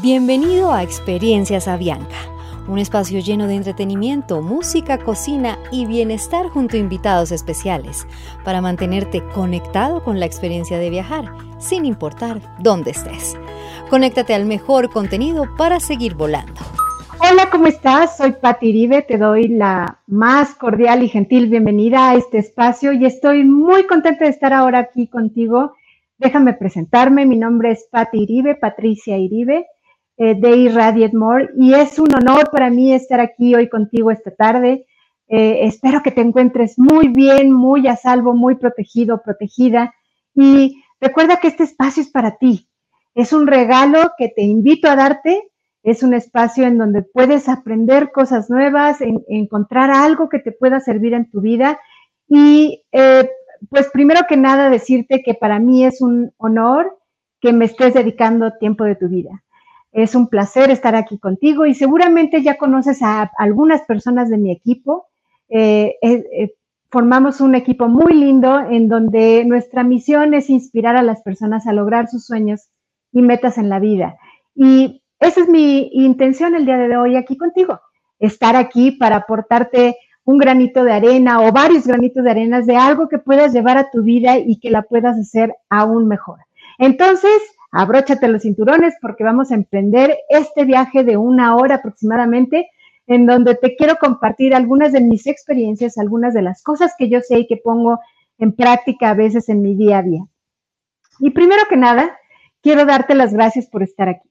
Bienvenido a Experiencias Avianca, un espacio lleno de entretenimiento, música, cocina y bienestar junto a invitados especiales para mantenerte conectado con la experiencia de viajar, sin importar dónde estés. Conéctate al mejor contenido para seguir volando. Hola, ¿cómo estás? Soy Pati Iribe, te doy la más cordial y gentil bienvenida a este espacio y estoy muy contenta de estar ahora aquí contigo. Déjame presentarme, mi nombre es Pati Iribe, Patricia Iribe eh, de Irradiate More y es un honor para mí estar aquí hoy contigo esta tarde. Eh, espero que te encuentres muy bien, muy a salvo, muy protegido, protegida y recuerda que este espacio es para ti. Es un regalo que te invito a darte. Es un espacio en donde puedes aprender cosas nuevas, encontrar algo que te pueda servir en tu vida. Y eh, pues primero que nada decirte que para mí es un honor que me estés dedicando tiempo de tu vida. Es un placer estar aquí contigo y seguramente ya conoces a algunas personas de mi equipo. Eh, eh, formamos un equipo muy lindo en donde nuestra misión es inspirar a las personas a lograr sus sueños y metas en la vida. Y esa es mi intención el día de hoy aquí contigo, estar aquí para aportarte un granito de arena o varios granitos de arena de algo que puedas llevar a tu vida y que la puedas hacer aún mejor. Entonces, abróchate los cinturones porque vamos a emprender este viaje de una hora aproximadamente en donde te quiero compartir algunas de mis experiencias, algunas de las cosas que yo sé y que pongo en práctica a veces en mi día a día. Y primero que nada, quiero darte las gracias por estar aquí.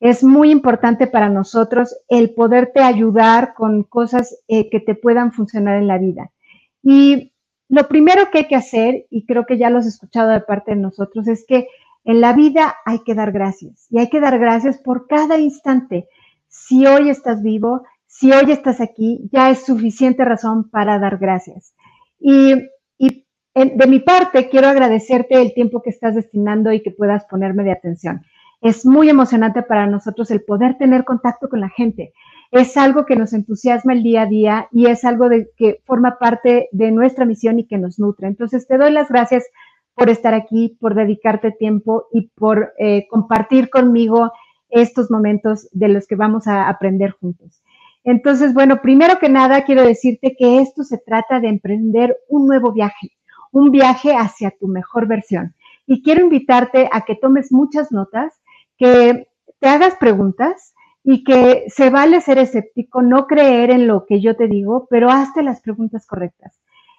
Es muy importante para nosotros el poderte ayudar con cosas eh, que te puedan funcionar en la vida. Y lo primero que hay que hacer, y creo que ya lo has escuchado de parte de nosotros, es que en la vida hay que dar gracias y hay que dar gracias por cada instante. Si hoy estás vivo, si hoy estás aquí, ya es suficiente razón para dar gracias. Y, de mi parte, quiero agradecerte el tiempo que estás destinando y que puedas ponerme de atención. Es muy emocionante para nosotros el poder tener contacto con la gente. Es algo que nos entusiasma el día a día y es algo que forma parte de nuestra misión y que nos nutre. Entonces, te doy las gracias por estar aquí, por dedicarte tiempo y por eh, compartir conmigo estos momentos de los que vamos a aprender juntos. Entonces, bueno, primero que nada quiero decirte que esto se trata de emprender un nuevo viaje, un viaje hacia tu mejor versión. Y quiero invitarte a que tomes muchas notas, que te hagas preguntas y que se vale ser escéptico, no creer en lo que yo te digo, pero hazte las preguntas correctas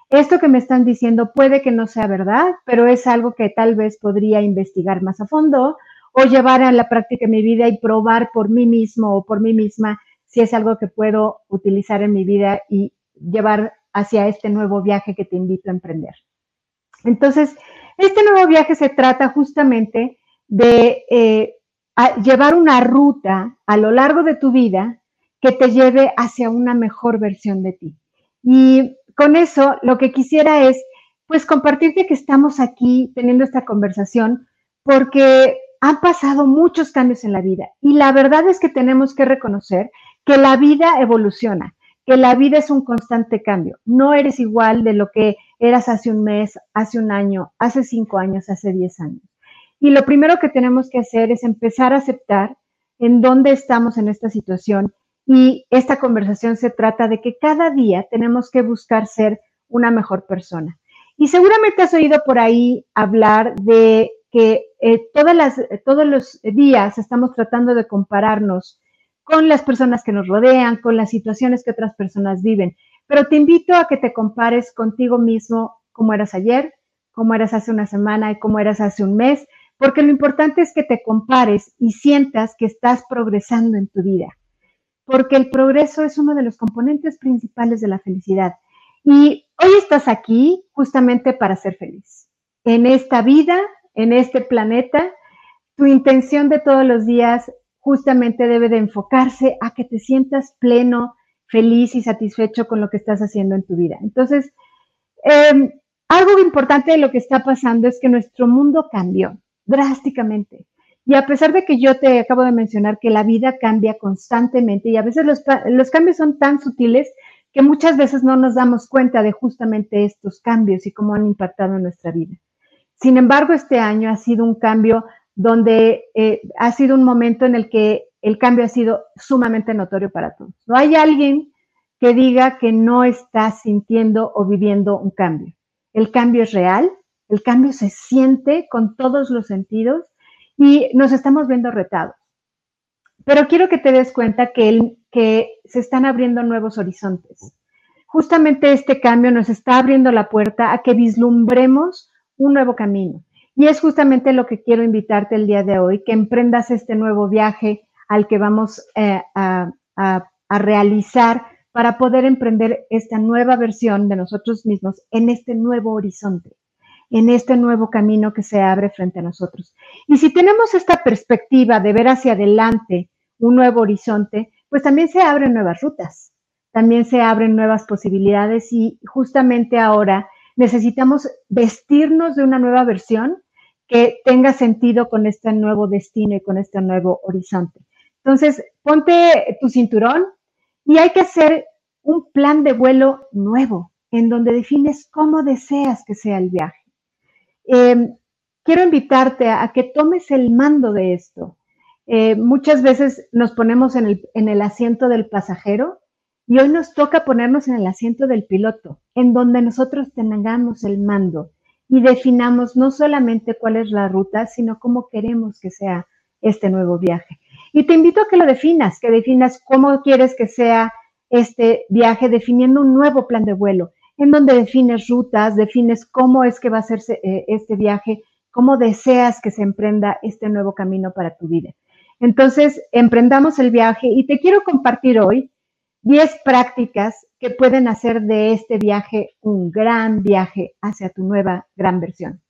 esto que me están diciendo puede que no sea verdad, pero es algo que tal vez podría investigar más a fondo o llevar a la práctica mi vida y probar por mí mismo o por mí misma si es algo que puedo utilizar en mi vida y llevar hacia este nuevo viaje que te invito a emprender. Entonces, este nuevo viaje se trata justamente de eh, llevar una ruta a lo largo de tu vida que te lleve hacia una mejor versión de ti. Y con eso, lo que quisiera es, pues, compartirte que estamos aquí teniendo esta conversación porque han pasado muchos cambios en la vida y la verdad es que tenemos que reconocer que la vida evoluciona, que la vida es un constante cambio. No eres igual de lo que eras hace un mes, hace un año, hace cinco años, hace diez años. Y lo primero que tenemos que hacer es empezar a aceptar en dónde estamos en esta situación y esta conversación se trata de que cada día tenemos que buscar ser una mejor persona. Y seguramente has oído por ahí hablar de que eh, todos los días estamos tratando de compararnos con las personas que nos rodean, con las situaciones que otras personas viven. Pero te invito a que te compares contigo mismo como eras ayer, como eras hace una semana y como eras hace un mes, porque lo importante es que te compares y sientas que estás progresando en tu vida porque el progreso es uno de los componentes principales de la felicidad. Y hoy estás aquí justamente para ser feliz. En esta vida, en este planeta, tu intención de todos los días justamente debe de enfocarse a que te sientas pleno, feliz y satisfecho con lo que estás haciendo en tu vida. Entonces, em, algo importante de lo que está pasando es que nuestro mundo cambió drásticamente. Y a pesar de que yo te acabo de mencionar que la vida cambia constantemente y a veces los, cambios son tan sutiles que muchas veces no nos damos cuenta de justamente estos cambios y cómo han impactado en nuestra vida. Sin embargo, este año ha sido un cambio donde eh, ha sido un momento en el que el cambio ha sido sumamente notorio para todos. No hay alguien que diga que no está sintiendo o viviendo un cambio. El cambio es real, el cambio se siente con todos los sentidos y nos estamos viendo retados. Pero quiero que te des cuenta que, se están abriendo nuevos horizontes. Justamente este cambio nos está abriendo la puerta a que vislumbremos un nuevo camino. Y es justamente lo que quiero invitarte el día de hoy, que emprendas este nuevo viaje al que vamos eh, a, a realizar para poder emprender esta nueva versión de nosotros mismos en este nuevo horizonte, en este nuevo camino que se abre frente a nosotros. Y si tenemos esta perspectiva de ver hacia adelante un nuevo horizonte, pues también se abren nuevas rutas, también se abren nuevas posibilidades y justamente ahora necesitamos vestirnos de una nueva versión que tenga sentido con este nuevo destino y con este nuevo horizonte. Entonces, ponte tu cinturón y hay que hacer un plan de vuelo nuevo en donde defines cómo deseas que sea el viaje. Em, quiero invitarte a, que tomes el mando de esto. Eh, muchas veces nos ponemos en el, en el asiento del pasajero y hoy nos toca ponernos en el asiento del piloto, en donde nosotros tengamos el mando y definamos no solamente cuál es la ruta, sino cómo queremos que sea este nuevo viaje. Y te invito a que lo definas, que definas cómo quieres que sea este viaje, definiendo un nuevo plan de vuelo, en donde defines rutas, defines cómo es que va a ser eh, este viaje, cómo deseas que se emprenda este nuevo camino para tu vida. Entonces, emprendamos el viaje y te quiero compartir hoy 10 prácticas que pueden hacer de este viaje un gran viaje hacia tu nueva gran versión.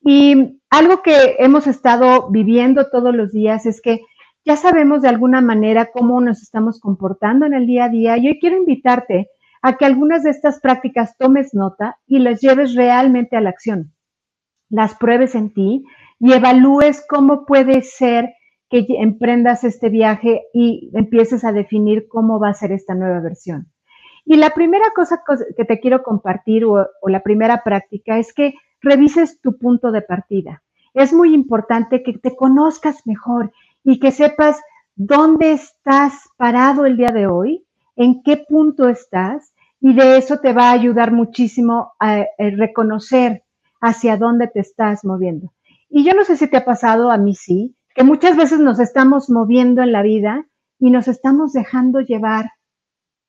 Y algo que hemos estado viviendo todos los días es que ya sabemos de alguna manera cómo nos estamos comportando en el día a día y hoy quiero invitarte a que algunas de estas prácticas tomes nota y las lleves realmente a la acción. Las pruebes en ti y evalúes cómo puede ser que emprendas este viaje y empieces a definir cómo va a ser esta nueva versión. Y la primera cosa que te quiero compartir o, la primera práctica es que revises tu punto de partida. Es muy importante que te conozcas mejor y que sepas dónde estás parado el día de hoy, en qué punto estás, y de eso te va a ayudar muchísimo a, reconocer hacia dónde te estás moviendo. Y yo no sé si te ha pasado, a mí sí, que muchas veces nos estamos moviendo en la vida y nos estamos dejando llevar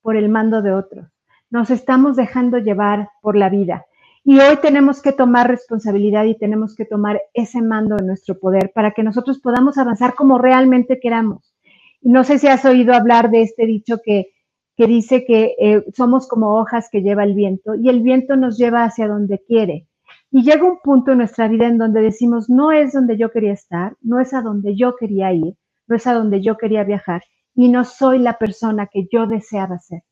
por el mando de otros. Nos estamos dejando llevar por la vida. Y hoy tenemos que tomar responsabilidad y tenemos que tomar ese mando en nuestro poder para que nosotros podamos avanzar como realmente queramos. No sé si has oído hablar de este dicho que, que dice que eh, somos como hojas que lleva el viento y el viento nos lleva hacia donde quiere. Y llega un punto en nuestra vida en donde decimos, no es donde yo quería estar, no es a donde yo quería ir, no es a donde yo quería viajar y no soy la persona que yo deseaba ser.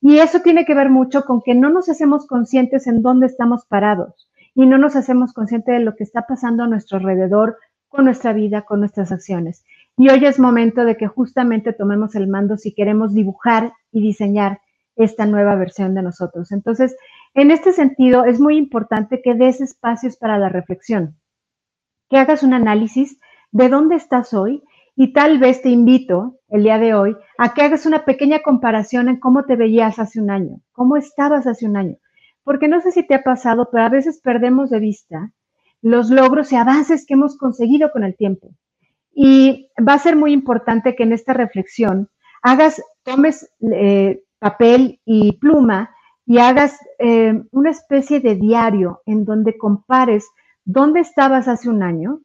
Y eso tiene que ver mucho con que no nos hacemos conscientes en dónde estamos parados y no nos hacemos conscientes de lo que está pasando a nuestro alrededor con nuestra vida, con nuestras acciones. Y hoy es momento de que justamente tomemos el mando si queremos dibujar y diseñar esta nueva versión de nosotros. Entonces, en este sentido, es muy importante que des espacios para la reflexión, que hagas un análisis de dónde estás hoy y tal vez te invito el día de hoy a que hagas una pequeña comparación en cómo te veías hace un año, cómo estabas hace un año. Porque no sé si te ha pasado, pero a veces perdemos de vista los logros y avances que hemos conseguido con el tiempo. Y va a ser muy importante que en esta reflexión hagas, tomes eh, papel y pluma y hagas eh, una especie de diario en donde compares dónde estabas hace un año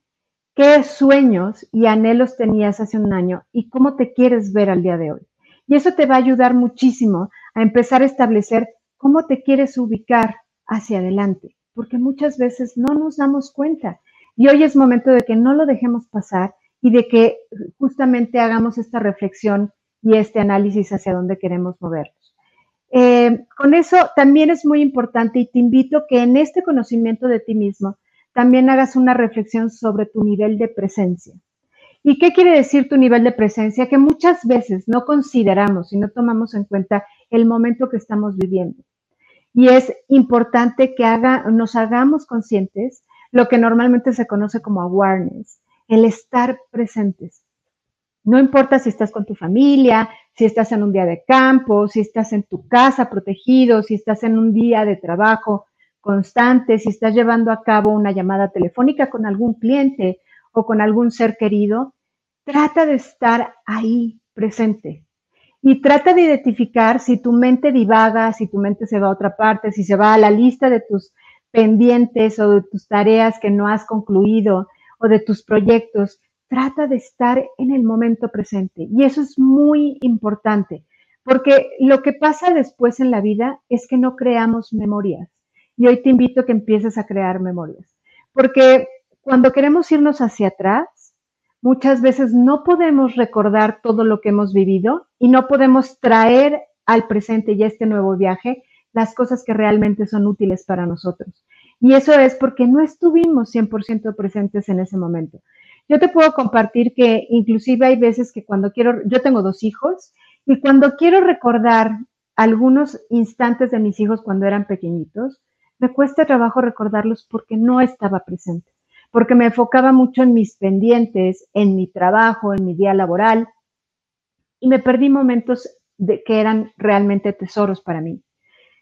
qué sueños y anhelos tenías hace un año y cómo te quieres ver al día de hoy. Y eso te va a ayudar muchísimo a empezar a establecer cómo te quieres ubicar hacia adelante, porque muchas veces no nos damos cuenta. Y hoy es momento de que no lo dejemos pasar y de que justamente hagamos esta reflexión y este análisis hacia dónde queremos movernos. Eh, con eso también es muy importante y te invito que en este conocimiento de ti mismo también hagas una reflexión sobre tu nivel de presencia. ¿Y qué quiere decir tu nivel de presencia? Que muchas veces no consideramos y no tomamos en cuenta el momento que estamos viviendo. Y es importante que haga, nos hagamos conscientes lo que normalmente se conoce como awareness, el estar presentes. No importa si estás con tu familia, si estás en un día de campo, si estás en tu casa protegido, si estás en un día de trabajo constante, si estás llevando a cabo una llamada telefónica con algún cliente o con algún ser querido, trata de estar ahí presente. Y trata de identificar si tu mente divaga, si tu mente se va a otra parte, si se va a la lista de tus pendientes o de tus tareas que no has concluido o de tus proyectos. Trata de estar en el momento presente. Y eso es muy importante, porque lo que pasa después en la vida es que no creamos memorias. Y hoy te invito a que empieces a crear memorias. Porque cuando queremos irnos hacia atrás, muchas veces no podemos recordar todo lo que hemos vivido y no podemos traer al presente y a este nuevo viaje las cosas que realmente son útiles para nosotros. Y eso es porque no estuvimos 100% presentes en ese momento. Yo te puedo compartir que inclusive hay veces que cuando quiero, yo tengo dos hijos y cuando quiero recordar algunos instantes de mis hijos cuando eran pequeñitos, me cuesta trabajo recordarlos porque no estaba presente porque me enfocaba mucho en mis pendientes, en mi trabajo, en mi día laboral, y me perdí momentos de, que eran realmente tesoros para mí.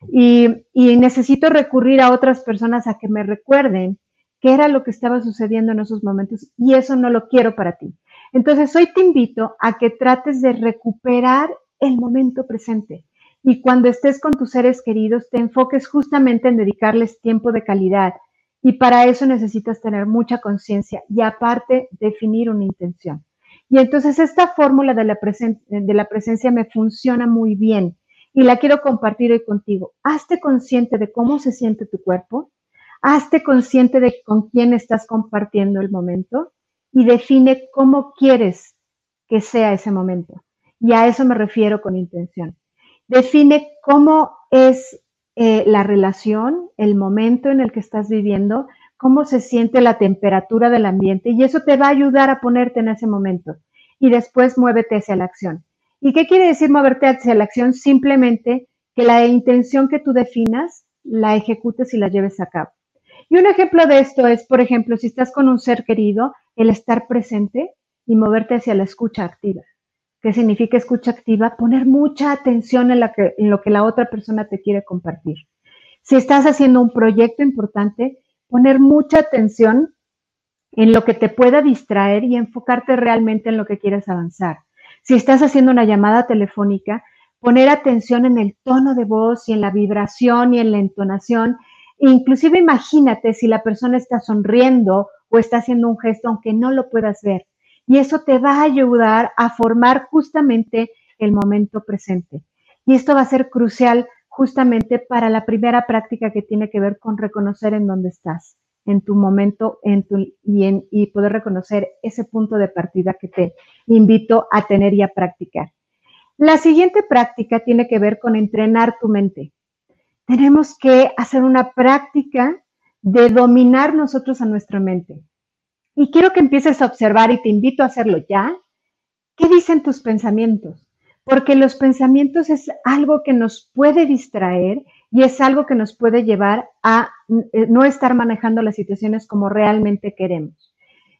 Y, necesito recurrir a otras personas a que me recuerden qué era lo que estaba sucediendo en esos momentos, y eso no lo quiero para ti. Entonces, hoy te invito a que trates de recuperar el momento presente. Y cuando estés con tus seres queridos, te enfoques justamente en dedicarles tiempo de calidad, y para eso necesitas tener mucha conciencia y aparte definir una intención. Y entonces esta fórmula de la, de la presencia me funciona muy bien y la quiero compartir hoy contigo. Hazte consciente de cómo se siente tu cuerpo, hazte consciente de con quién estás compartiendo el momento y define cómo quieres que sea ese momento. Y a eso me refiero con intención. Define cómo es eh, la relación, el momento en el que estás viviendo, cómo se siente la temperatura del ambiente y eso te va a ayudar a ponerte en ese momento y después muévete hacia la acción. ¿Y qué quiere decir moverte hacia la acción? Simplemente que la intención que tú definas la ejecutes y la lleves a cabo. Y un ejemplo de esto es, por ejemplo, si estás con un ser querido, el estar presente y moverte hacia la escucha activa. ¿Qué significa escucha activa? Poner mucha atención en, lo que la otra persona te quiere compartir. Si estás haciendo un proyecto importante, poner mucha atención en lo que te pueda distraer y enfocarte realmente en lo que quieres avanzar. Si estás haciendo una llamada telefónica, poner atención en el tono de voz y en la vibración y en la entonación. Inclusive imagínate si la persona está sonriendo o está haciendo un gesto aunque no lo puedas ver y eso te va a ayudar a formar justamente el momento presente. Y esto va a ser crucial justamente para la primera práctica que tiene que ver con reconocer en dónde estás, en tu momento en tu, y, y poder reconocer ese punto de partida que te invito a tener y a practicar. La siguiente práctica tiene que ver con entrenar tu mente. Tenemos que hacer una práctica de dominar nosotros a nuestra mente. Y quiero que empieces a observar y te invito a hacerlo ya. ¿Qué dicen tus pensamientos? Porque los pensamientos es algo que nos puede distraer y es algo que nos puede llevar a eh, no estar manejando las situaciones como realmente queremos.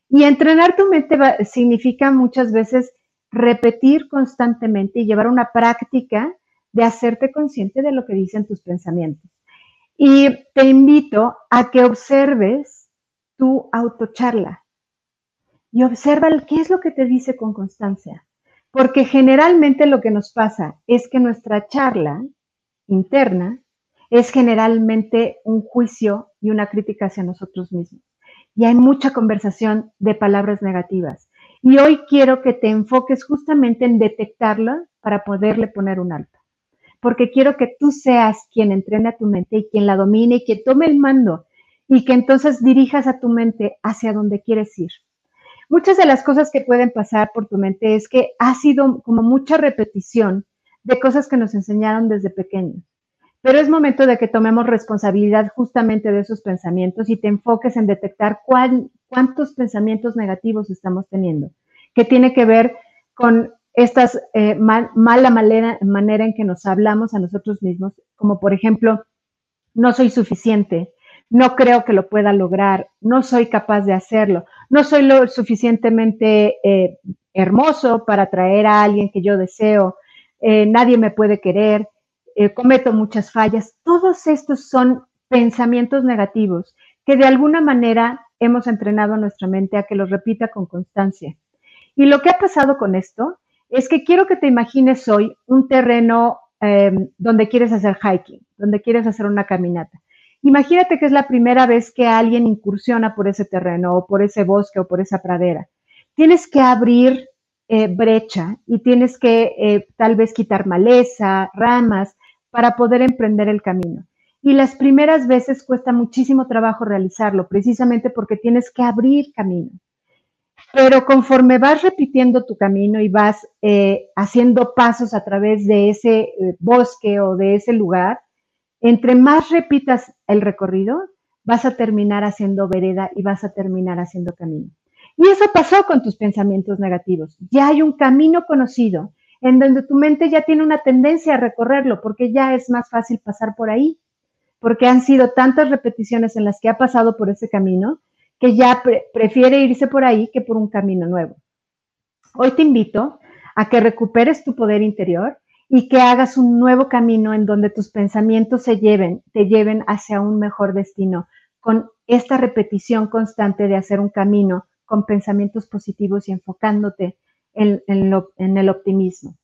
Y entrenar tu mente significa muchas veces repetir constantemente y llevar una práctica de hacerte consciente de lo que dicen tus pensamientos. Y te invito a que observes tu autocharla y observa qué es lo que te dice con constancia. Porque generalmente lo que nos pasa es que nuestra charla interna es generalmente un juicio y una crítica hacia nosotros mismos. Y hay mucha conversación de palabras negativas. Y hoy quiero que te enfoques justamente en detectarlo para poderle poner un alto. Porque quiero que tú seas quien entrene a tu mente y quien la domine y que tome el mando y que entonces dirijas a tu mente hacia donde quieres ir muchas de las cosas que pueden pasar por tu mente es que ha sido como mucha repetición de cosas que nos enseñaron desde pequeños. Pero es momento de que tomemos responsabilidad justamente de esos pensamientos y te enfoques en detectar cuántos pensamientos negativos estamos teniendo, que tiene que ver con esta eh, mala manera, en que nos hablamos a nosotros mismos, como por ejemplo, no soy suficiente, no creo que lo pueda lograr, no soy capaz de hacerlo, no soy lo suficientemente eh, hermoso para atraer a alguien que yo deseo, eh, nadie me puede querer, eh, cometo muchas fallas. Todos estos son pensamientos negativos que de alguna manera hemos entrenado a nuestra mente a que los repita con constancia. Y lo que ha pasado con esto es que quiero que te imagines hoy un terreno em, donde quieres hacer hiking, donde quieres hacer una caminata. Imagínate que es la primera vez que alguien incursiona por ese terreno o por ese bosque o por esa pradera. Tienes que abrir eh, brecha y tienes que eh, tal vez quitar maleza, ramas, para poder emprender el camino. Y las primeras veces cuesta muchísimo trabajo realizarlo, precisamente porque tienes que abrir camino. Pero conforme vas repitiendo tu camino y vas eh, haciendo pasos a través de ese bosque o de ese lugar, entre más repitas el recorrido, vas a terminar haciendo vereda y vas a terminar haciendo camino. Y eso pasó con tus pensamientos negativos. Ya hay un camino conocido en donde tu mente ya tiene una tendencia a recorrerlo porque ya es más fácil pasar por ahí, porque han sido tantas repeticiones en las que ha pasado por ese camino que ya prefiere irse por ahí que por un camino nuevo. Hoy te invito a que recuperes tu poder interior y que hagas un nuevo camino en donde tus pensamientos se lleven, te lleven hacia un mejor destino, con esta repetición constante de hacer un camino con pensamientos positivos y enfocándote en, el optimismo.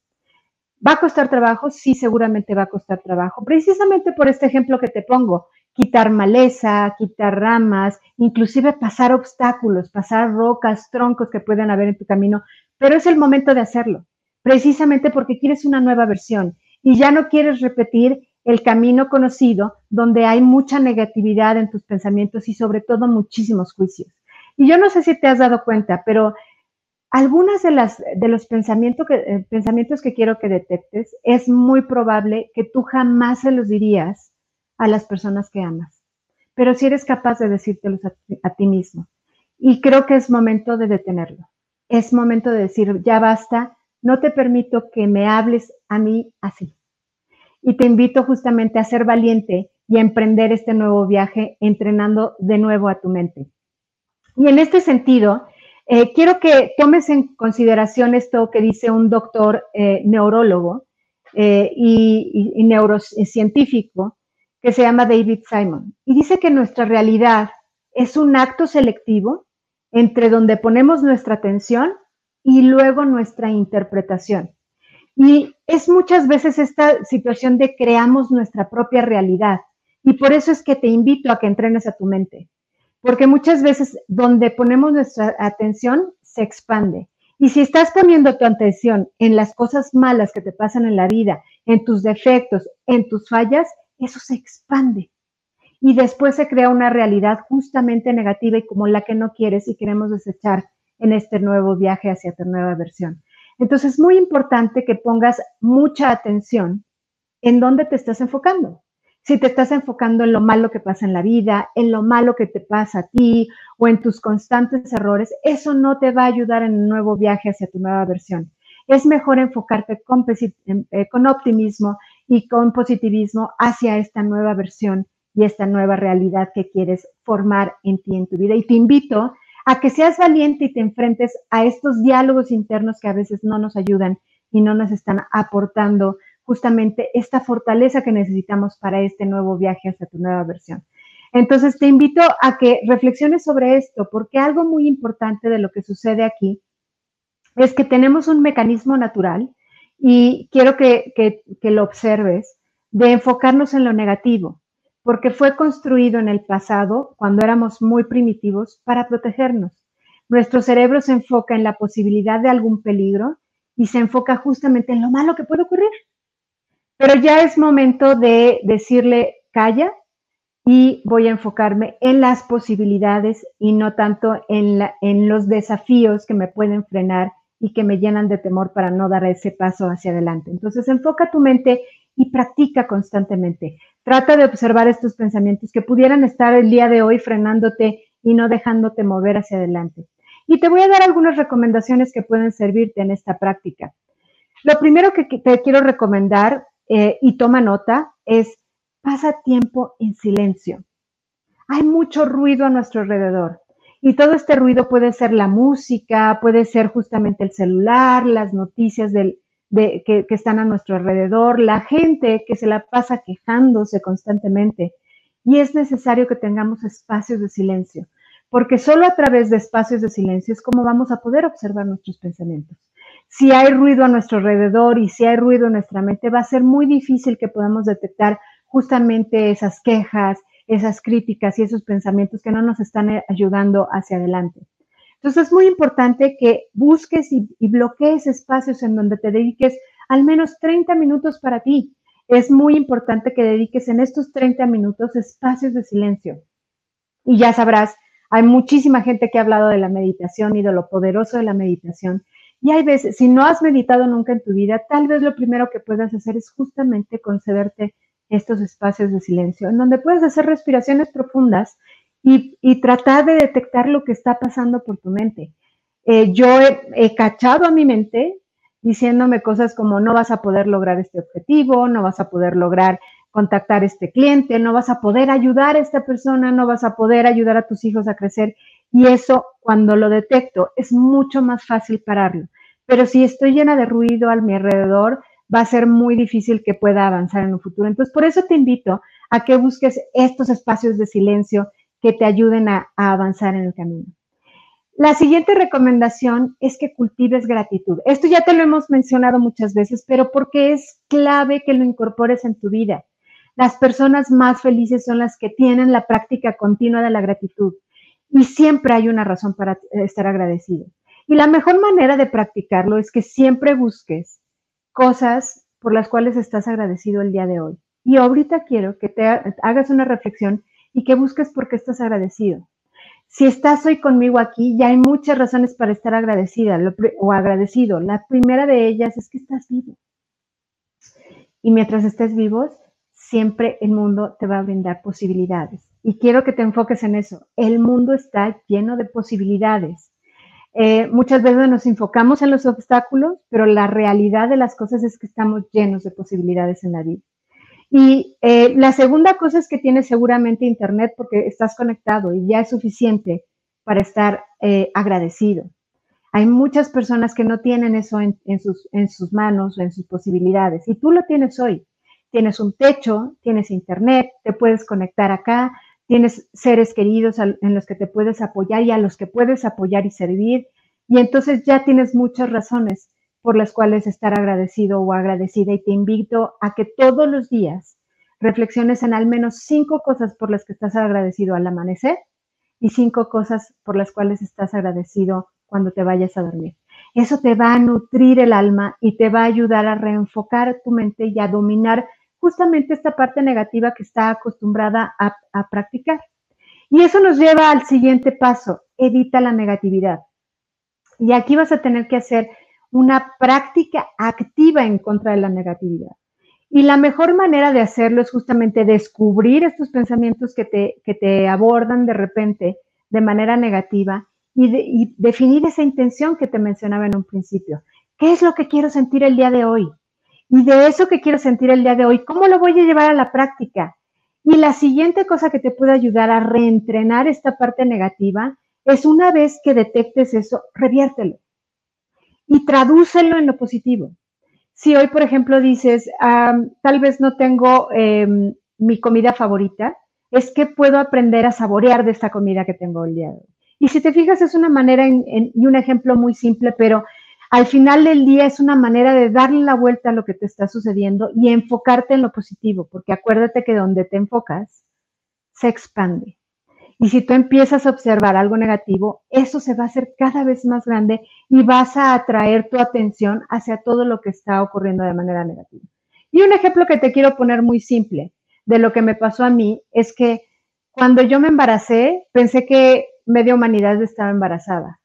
¿Va a costar trabajo? Sí, seguramente va a costar trabajo. Precisamente por este ejemplo que te pongo, quitar maleza, quitar ramas, inclusive pasar obstáculos, pasar rocas, troncos que pueden haber en tu camino, pero es el momento de hacerlo precisamente porque quieres una nueva versión y ya no quieres repetir el camino conocido donde hay mucha negatividad en tus pensamientos y sobre todo muchísimos juicios. Y yo no sé si te has dado cuenta, pero algunas de, las, de los pensamientos que, eh, pensamientos que quiero que detectes es muy probable que tú jamás se los dirías a las personas que amas, pero si eres capaz de decírtelos a ti mismo. Y creo que es momento de detenerlo. Es momento de decir, ya basta, no te permito que me hables a mí así. Y te invito justamente a ser valiente y a emprender este nuevo viaje entrenando de nuevo a tu mente. Y en este sentido, eh, quiero que tomes en consideración esto que dice un doctor eh, neurólogo eh, y, y neurocientífico que se llama David Simon. Y dice que nuestra realidad es un acto selectivo entre donde ponemos nuestra atención y luego nuestra interpretación. Y es muchas veces esta situación de creamos nuestra propia realidad. Y por eso es que te invito a que entrenes a tu mente. Porque muchas veces donde ponemos nuestra atención se expande. Y si estás poniendo tu atención en las cosas malas que te pasan en la vida, en tus defectos, en tus fallas, eso se expande. Y después se crea una realidad justamente negativa y como la que no quieres y queremos desechar en este nuevo viaje hacia tu nueva versión. Entonces, es muy importante que pongas mucha atención en dónde te estás enfocando. Si te estás enfocando en lo malo que pasa en la vida, en lo malo que te pasa a ti o en tus constantes errores, eso no te va a ayudar en un nuevo viaje hacia tu nueva versión. Es mejor enfocarte con, eh, con optimismo y con positivismo hacia esta nueva versión y esta nueva realidad que quieres formar en ti, en tu vida. Y te invito a que seas valiente y te enfrentes a estos diálogos internos que a veces no nos ayudan y no nos están aportando justamente esta fortaleza que necesitamos para este nuevo viaje hacia tu nueva versión. Entonces te invito a que reflexiones sobre esto, porque algo muy importante de lo que sucede aquí es que tenemos un mecanismo natural y quiero que, que lo observes de enfocarnos en lo negativo porque fue construido en el pasado, cuando éramos muy primitivos, para protegernos. Nuestro cerebro se enfoca en la posibilidad de algún peligro y se enfoca justamente en lo malo que puede ocurrir. Pero ya es momento de decirle, calla, y voy a enfocarme en las posibilidades y no tanto en, en, los desafíos que me pueden frenar y que me llenan de temor para no dar ese paso hacia adelante. Entonces, enfoca tu mente y practica constantemente. Trata de observar estos pensamientos que pudieran estar el día de hoy frenándote y no dejándote mover hacia adelante. Y te voy a dar algunas recomendaciones que pueden servirte en esta práctica. Lo primero que te quiero recomendar, eh, y toma nota, es pasa tiempo en silencio. Hay mucho ruido a nuestro alrededor Y todo este ruido puede ser la música, puede ser justamente el celular, las noticias del, de, que, que están a nuestro alrededor, la gente que se la pasa quejándose constantemente. Y es necesario que tengamos espacios de silencio, porque solo a través de espacios de silencio es como vamos a poder observar nuestros pensamientos. Si hay ruido a nuestro alrededor y si hay ruido en nuestra mente, va a ser muy difícil que podamos detectar justamente esas quejas, esas críticas y esos pensamientos que no nos están eh, ayudando hacia adelante. Entonces es muy importante que busques y, bloquees espacios en donde te dediques al menos 30 minutos para ti. Es muy importante que dediques en estos 30 minutos espacios de silencio. Y ya sabrás, hay muchísima gente que ha hablado de la meditación y de lo poderoso de la meditación. Y hay veces, si no has meditado nunca en tu vida, tal vez lo primero que puedas hacer es justamente concederte estos espacios de silencio, en donde puedes hacer respiraciones profundas y, tratar de detectar lo que está pasando por tu mente. Eh, yo he, cachado a mi mente diciéndome cosas como no vas a poder lograr este objetivo, no vas a poder lograr contactar a este cliente, no vas a poder ayudar a esta persona, no vas a poder ayudar a tus hijos a crecer. Y eso, cuando lo detecto, es mucho más fácil pararlo. Pero si estoy llena de ruido a mi alrededor, va a ser muy difícil que pueda avanzar en un futuro. Entonces, por eso te invito a que busques estos espacios de silencio que te ayuden a, avanzar en el camino. La siguiente recomendación es que cultives gratitud. Esto ya te lo hemos mencionado muchas veces, pero porque es clave que lo incorpores en tu vida. Las personas más felices son las que tienen la práctica continua de la gratitud y siempre hay una razón para estar agradecido. Y la mejor manera de practicarlo es que siempre busques cosas por las cuales estás agradecido el día de hoy. Y ahorita quiero que te hagas una reflexión y que busques por qué estás agradecido. Si estás hoy conmigo aquí, ya hay muchas razones para estar agradecida o agradecido. La primera de ellas es que estás vivo. Y mientras estés vivo, siempre el mundo te va a brindar posibilidades. Y quiero que te enfoques en eso. El mundo está lleno de posibilidades. Eh, muchas veces nos enfocamos en los obstáculos, pero la realidad de las cosas es que estamos llenos de posibilidades en la vida. Y eh, la segunda cosa es que tienes seguramente internet porque estás conectado y ya es suficiente para estar eh, agradecido. Hay muchas personas que no tienen eso en, sus, en sus manos o en sus posibilidades y tú lo tienes hoy. Tienes un techo, tienes internet, te puedes conectar acá, tienes seres queridos en los que te puedes apoyar y a los que puedes apoyar y servir. Y entonces ya tienes muchas razones por las cuales estar agradecido o agradecida y te invito a que todos los días reflexiones en al menos cinco cosas por las que estás agradecido al amanecer y cinco cosas por las cuales estás agradecido cuando te vayas a dormir. Eso te va a nutrir el alma y te va a ayudar a reenfocar tu mente y a dominar justamente esta parte negativa que está acostumbrada a, practicar. Y eso nos lleva al siguiente paso, evita la negatividad. Y aquí vas a tener que hacer una práctica activa en contra de la negatividad. Y la mejor manera de hacerlo es justamente descubrir estos pensamientos que te, que te abordan de repente de manera negativa y, y definir esa intención que te mencionaba en un principio. ¿Qué es lo que quiero sentir el día de hoy? Y de eso que quiero sentir el día de hoy, ¿cómo lo voy a llevar a la práctica? Y la siguiente cosa que te puede ayudar a reentrenar esta parte negativa es una vez que detectes eso, reviértelo y tradúcelo en lo positivo. Si hoy, por ejemplo, dices, tal vez no tengo em, mi comida favorita, es que puedo aprender a saborear de esta comida que tengo el día de hoy. Y si te fijas, es una manera y un ejemplo muy simple, pero al final del día es una manera de darle la vuelta a lo que te está sucediendo y enfocarte en lo positivo, porque acuérdate que donde te enfocas, se expande. Y si tú empiezas a observar algo negativo, eso se va a hacer cada vez más grande y vas a atraer tu atención hacia todo lo que está ocurriendo de manera negativa. Y un ejemplo que te quiero poner muy simple de lo que me pasó a mí es que cuando yo me embaracé, pensé que media humanidad estaba embarazada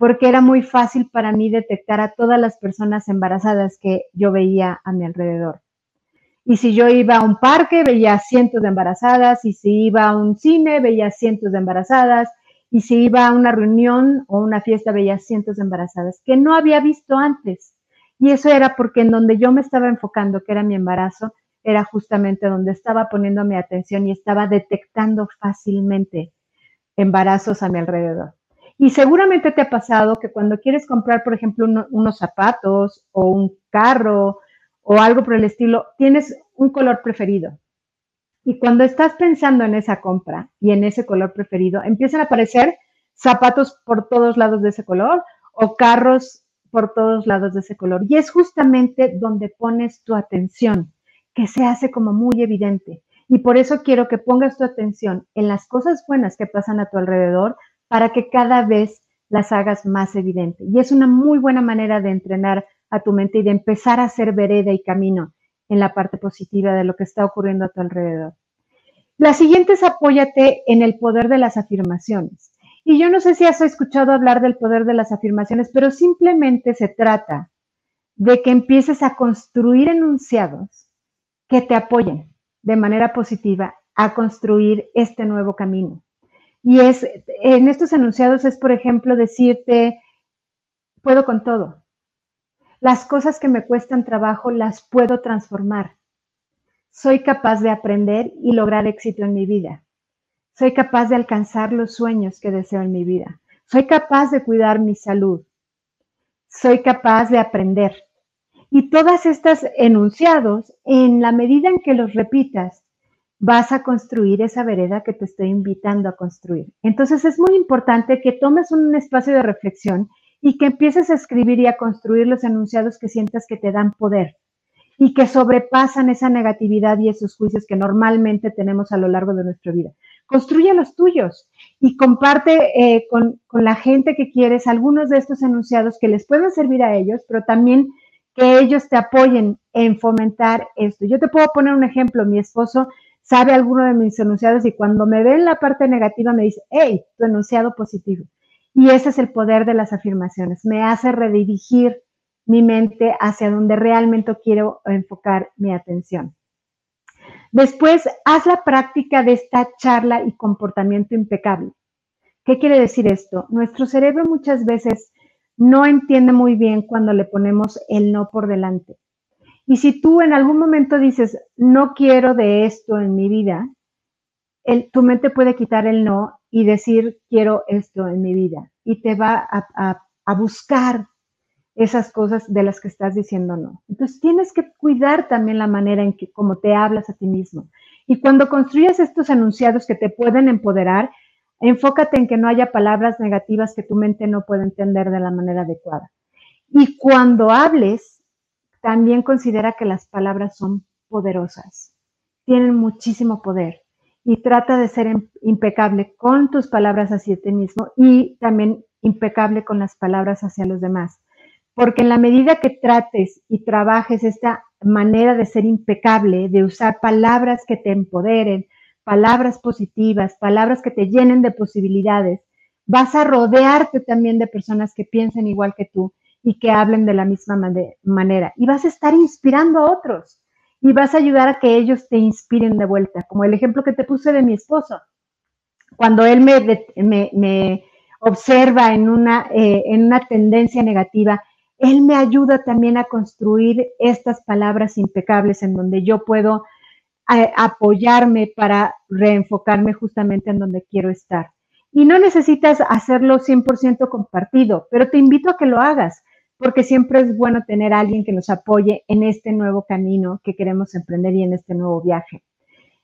porque era muy fácil para mí detectar a todas las personas embarazadas que yo veía a mi alrededor. Y si yo iba a un parque, veía cientos de embarazadas, y si iba a un cine, veía cientos de embarazadas, y si iba a una reunión o una fiesta, veía cientos de embarazadas, que no había visto antes. Y eso era porque en donde yo me estaba enfocando, que era mi embarazo, era justamente donde estaba poniendo mi atención y estaba detectando fácilmente embarazos a mi alrededor. Y seguramente te ha pasado que cuando quieres comprar, por ejemplo, unos zapatos o un carro o algo por el estilo, tienes un color preferido. Y cuando estás pensando en esa compra y en ese color preferido, empiezan a aparecer zapatos por todos lados de ese color o carros por todos lados de ese color. Y es justamente donde pones tu atención, que se hace como muy evidente. Y por eso quiero que pongas tu atención en las cosas buenas que pasan a tu alrededor para que cada vez las hagas más evidente. Y es una muy buena manera de entrenar a tu mente y de empezar a hacer vereda y camino en la parte positiva de lo que está ocurriendo a tu alrededor. La siguiente es apóyate en el poder de las afirmaciones. Y yo no sé si has escuchado hablar del poder de las afirmaciones, pero simplemente se trata de que empieces a construir enunciados que te apoyen de manera positiva a construir este nuevo camino. Y es, en estos enunciados es, por ejemplo, decirte, puedo con todo. Las cosas que me cuestan trabajo las puedo transformar. Soy capaz de aprender y lograr éxito en mi vida. Soy capaz de alcanzar los sueños que deseo en mi vida. Soy capaz de cuidar mi salud. Soy capaz de aprender. Y todas estas enunciados, en la medida en que los repitas, vas a construir esa vereda que te estoy invitando a construir. Entonces es muy importante que tomes un espacio de reflexión y que empieces a escribir y a construir los enunciados que sientas que te dan poder y que sobrepasan esa negatividad y esos juicios que normalmente tenemos a lo largo de nuestra vida. Construye los tuyos y comparte eh, con, con la gente que quieres algunos de estos enunciados que les puedan servir a ellos, pero también que ellos te apoyen en fomentar esto. Yo te puedo poner un ejemplo. Mi esposo sabe alguno de mis enunciados y cuando me ve en la parte negativa me dice, hey, tu enunciado positivo. Y ese es el poder de las afirmaciones. Me hace redirigir mi mente hacia donde realmente quiero enfocar mi atención. Después, haz la práctica de esta charla y comportamiento impecable. ¿Qué quiere decir esto? Nuestro cerebro muchas veces no entiende muy bien cuando le ponemos el no por delante. Y si tú en algún momento dices, no quiero de esto en mi vida, tu mente puede quitar el no y decir, quiero esto en mi vida. Y te va a, a buscar esas cosas de las que estás diciendo no. Entonces tienes que cuidar también la manera en que como te hablas a ti mismo. Y cuando construyes estos enunciados que te pueden empoderar, enfócate en que no haya palabras negativas que tu mente no pueda entender de la manera adecuada. Y cuando hables, también considera que las palabras son poderosas, tienen muchísimo poder y trata de ser impecable con tus palabras hacia ti mismo y también impecable con las palabras hacia los demás. Porque en la medida que trates y trabajes esta manera de ser impecable, de usar palabras que te empoderen, palabras positivas, palabras que te llenen de posibilidades, vas a rodearte también de personas que piensen igual que tú y que hablen de la misma manera. Y vas a estar inspirando a otros y vas a ayudar a que ellos te inspiren de vuelta, como el ejemplo que te puse de mi esposo. Cuando él me, observa en una, eh, en una tendencia negativa, él me ayuda también a construir estas palabras impecables en donde yo puedo eh, apoyarme para reenfocarme justamente en donde quiero estar. Y no necesitas hacerlo 100% compartido, pero te invito a que lo hagas porque siempre es bueno tener a alguien que nos apoye en este nuevo camino que queremos emprender y en este nuevo viaje.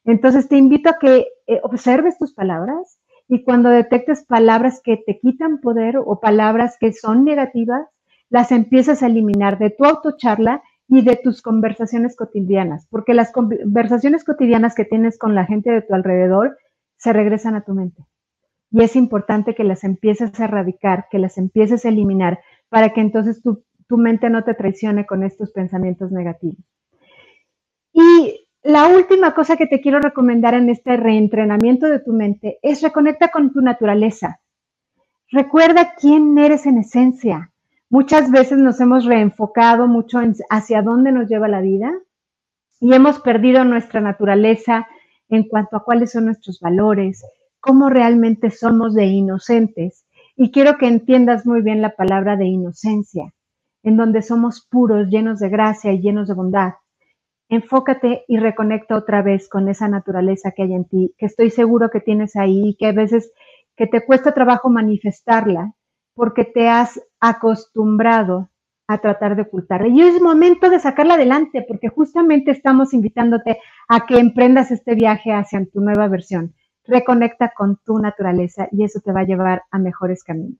Entonces te invito a que eh, observes tus palabras y cuando detectes palabras que te quitan poder o palabras que son negativas, las empieces a eliminar de tu autocharla y de tus conversaciones cotidianas, porque las conversaciones cotidianas que tienes con la gente de tu alrededor se regresan a tu mente. Y es importante que las empieces a erradicar, que las empieces a eliminar, para que entonces tu, mente no te traicione con estos pensamientos negativos. Y la última cosa que te quiero recomendar en este reentrenamiento de tu mente es reconecta con tu naturaleza. Recuerda quién eres en esencia. Muchas veces nos hemos reenfocado mucho hacia dónde nos lleva la vida y hemos perdido nuestra naturaleza en cuanto a cuáles son nuestros valores, cómo realmente somos de inocentes y quiero que entiendas muy bien la palabra de inocencia, en donde somos puros, llenos de gracia y llenos de bondad. Enfócate y reconecta otra vez con esa naturaleza que hay en ti, que estoy seguro que tienes ahí y que a veces que te cuesta trabajo manifestarla porque te has acostumbrado a tratar de ocultarla. Y es momento de sacarla adelante porque justamente estamos invitándote a que emprendas este viaje hacia tu nueva versión. Reconecta con tu naturaleza y eso te va a llevar a mejores caminos.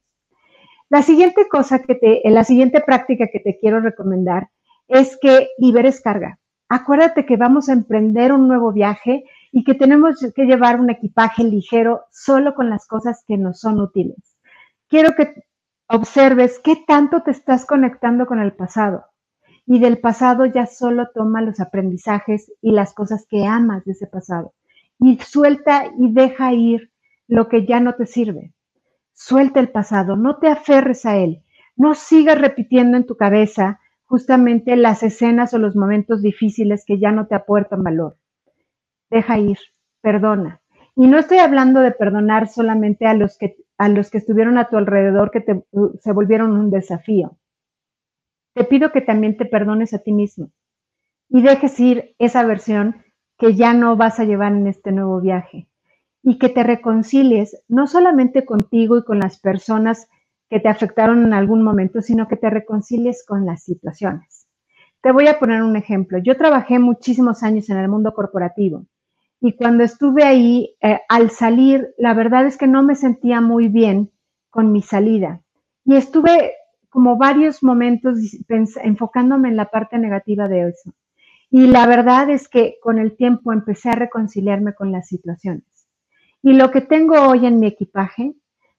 La siguiente cosa que te, la siguiente práctica que te quiero recomendar es que liberes carga. Acuérdate que vamos a emprender un nuevo viaje y que tenemos que llevar un equipaje ligero solo con las cosas que nos son útiles. Quiero que observes qué tanto te estás conectando con el pasado y del pasado ya solo toma los aprendizajes y las cosas que amas de ese pasado y suelta y deja ir lo que ya no te sirve. Suelta el pasado, no te aferres a él, no sigas repitiendo en tu cabeza justamente las escenas o los momentos difíciles que ya no te aportan valor. Deja ir, perdona. Y no estoy hablando de perdonar solamente a los que, a los que estuvieron a tu alrededor, que te, se volvieron un desafío. Te pido que también te perdones a ti mismo y dejes ir esa versión que ya no vas a llevar en este nuevo viaje y que te reconcilies no solamente contigo y con las personas que te afectaron en algún momento, sino que te reconcilies con las situaciones. Te voy a poner un ejemplo. Yo trabajé muchísimos años en el mundo corporativo y cuando estuve ahí, eh, al salir, la verdad es que no me sentía muy bien con mi salida. Y estuve como varios momentos enfocándome en la parte negativa de eso. Y la verdad es que con el tiempo empecé a reconciliarme con las situaciones. Y lo que tengo hoy en mi equipaje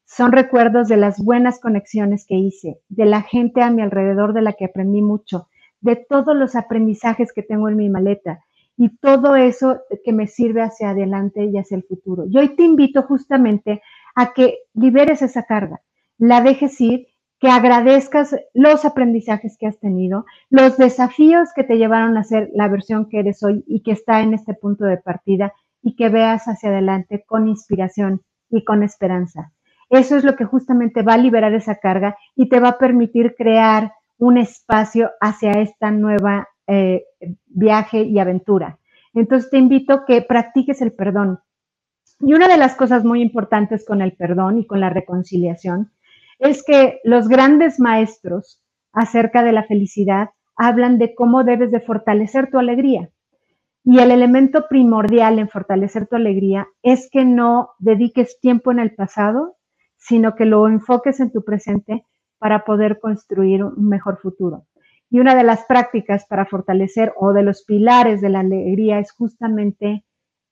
son recuerdos de las buenas conexiones que hice, de la gente a mi alrededor de la que aprendí mucho, de todos los aprendizajes que tengo en mi maleta y todo eso que me sirve hacia adelante y hacia el futuro. Y hoy te invito justamente a que liberes esa carga, la dejes ir, que agradezcas los aprendizajes que has tenido, los desafíos que te llevaron a ser la versión que eres hoy y que está en este punto de partida y que veas hacia adelante con inspiración y con esperanza. Eso es lo que justamente va a liberar esa carga y te va a permitir crear un espacio hacia esta nueva eh, viaje y aventura. Entonces te invito a que practiques el perdón. Y una de las cosas muy importantes con el perdón y con la reconciliación es que los grandes maestros acerca de la felicidad hablan de cómo debes de fortalecer tu alegría. Y el elemento primordial en fortalecer tu alegría es que no dediques tiempo en el pasado, sino que lo enfoques en tu presente para poder construir un mejor futuro. Y una de las prácticas para fortalecer o de los pilares de la alegría es justamente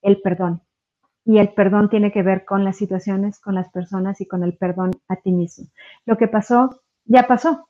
el perdón. Y el perdón tiene que ver con las situaciones, con las personas y con el perdón a ti mismo. Lo que pasó, ya pasó.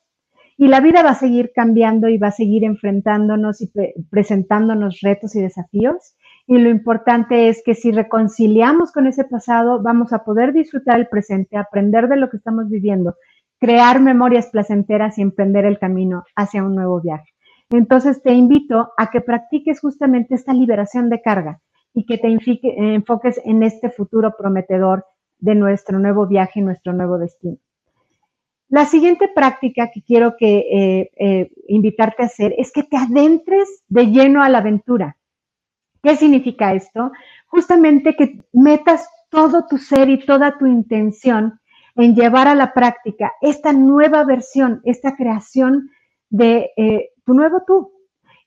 Y la vida va a seguir cambiando y va a seguir enfrentándonos y presentándonos retos y desafíos. Y lo importante es que si reconciliamos con ese pasado, vamos a poder disfrutar el presente, aprender de lo que estamos viviendo, crear memorias placenteras y emprender el camino hacia un nuevo viaje. Entonces te invito a que practiques justamente esta liberación de carga y que te enfoques en este futuro prometedor de nuestro nuevo viaje nuestro nuevo destino. La siguiente práctica que quiero que eh, eh, invitarte a hacer es que te adentres de lleno a la aventura. ¿Qué significa esto? Justamente que metas todo tu ser y toda tu intención en llevar a la práctica esta nueva versión, esta creación de eh, tu nuevo tú.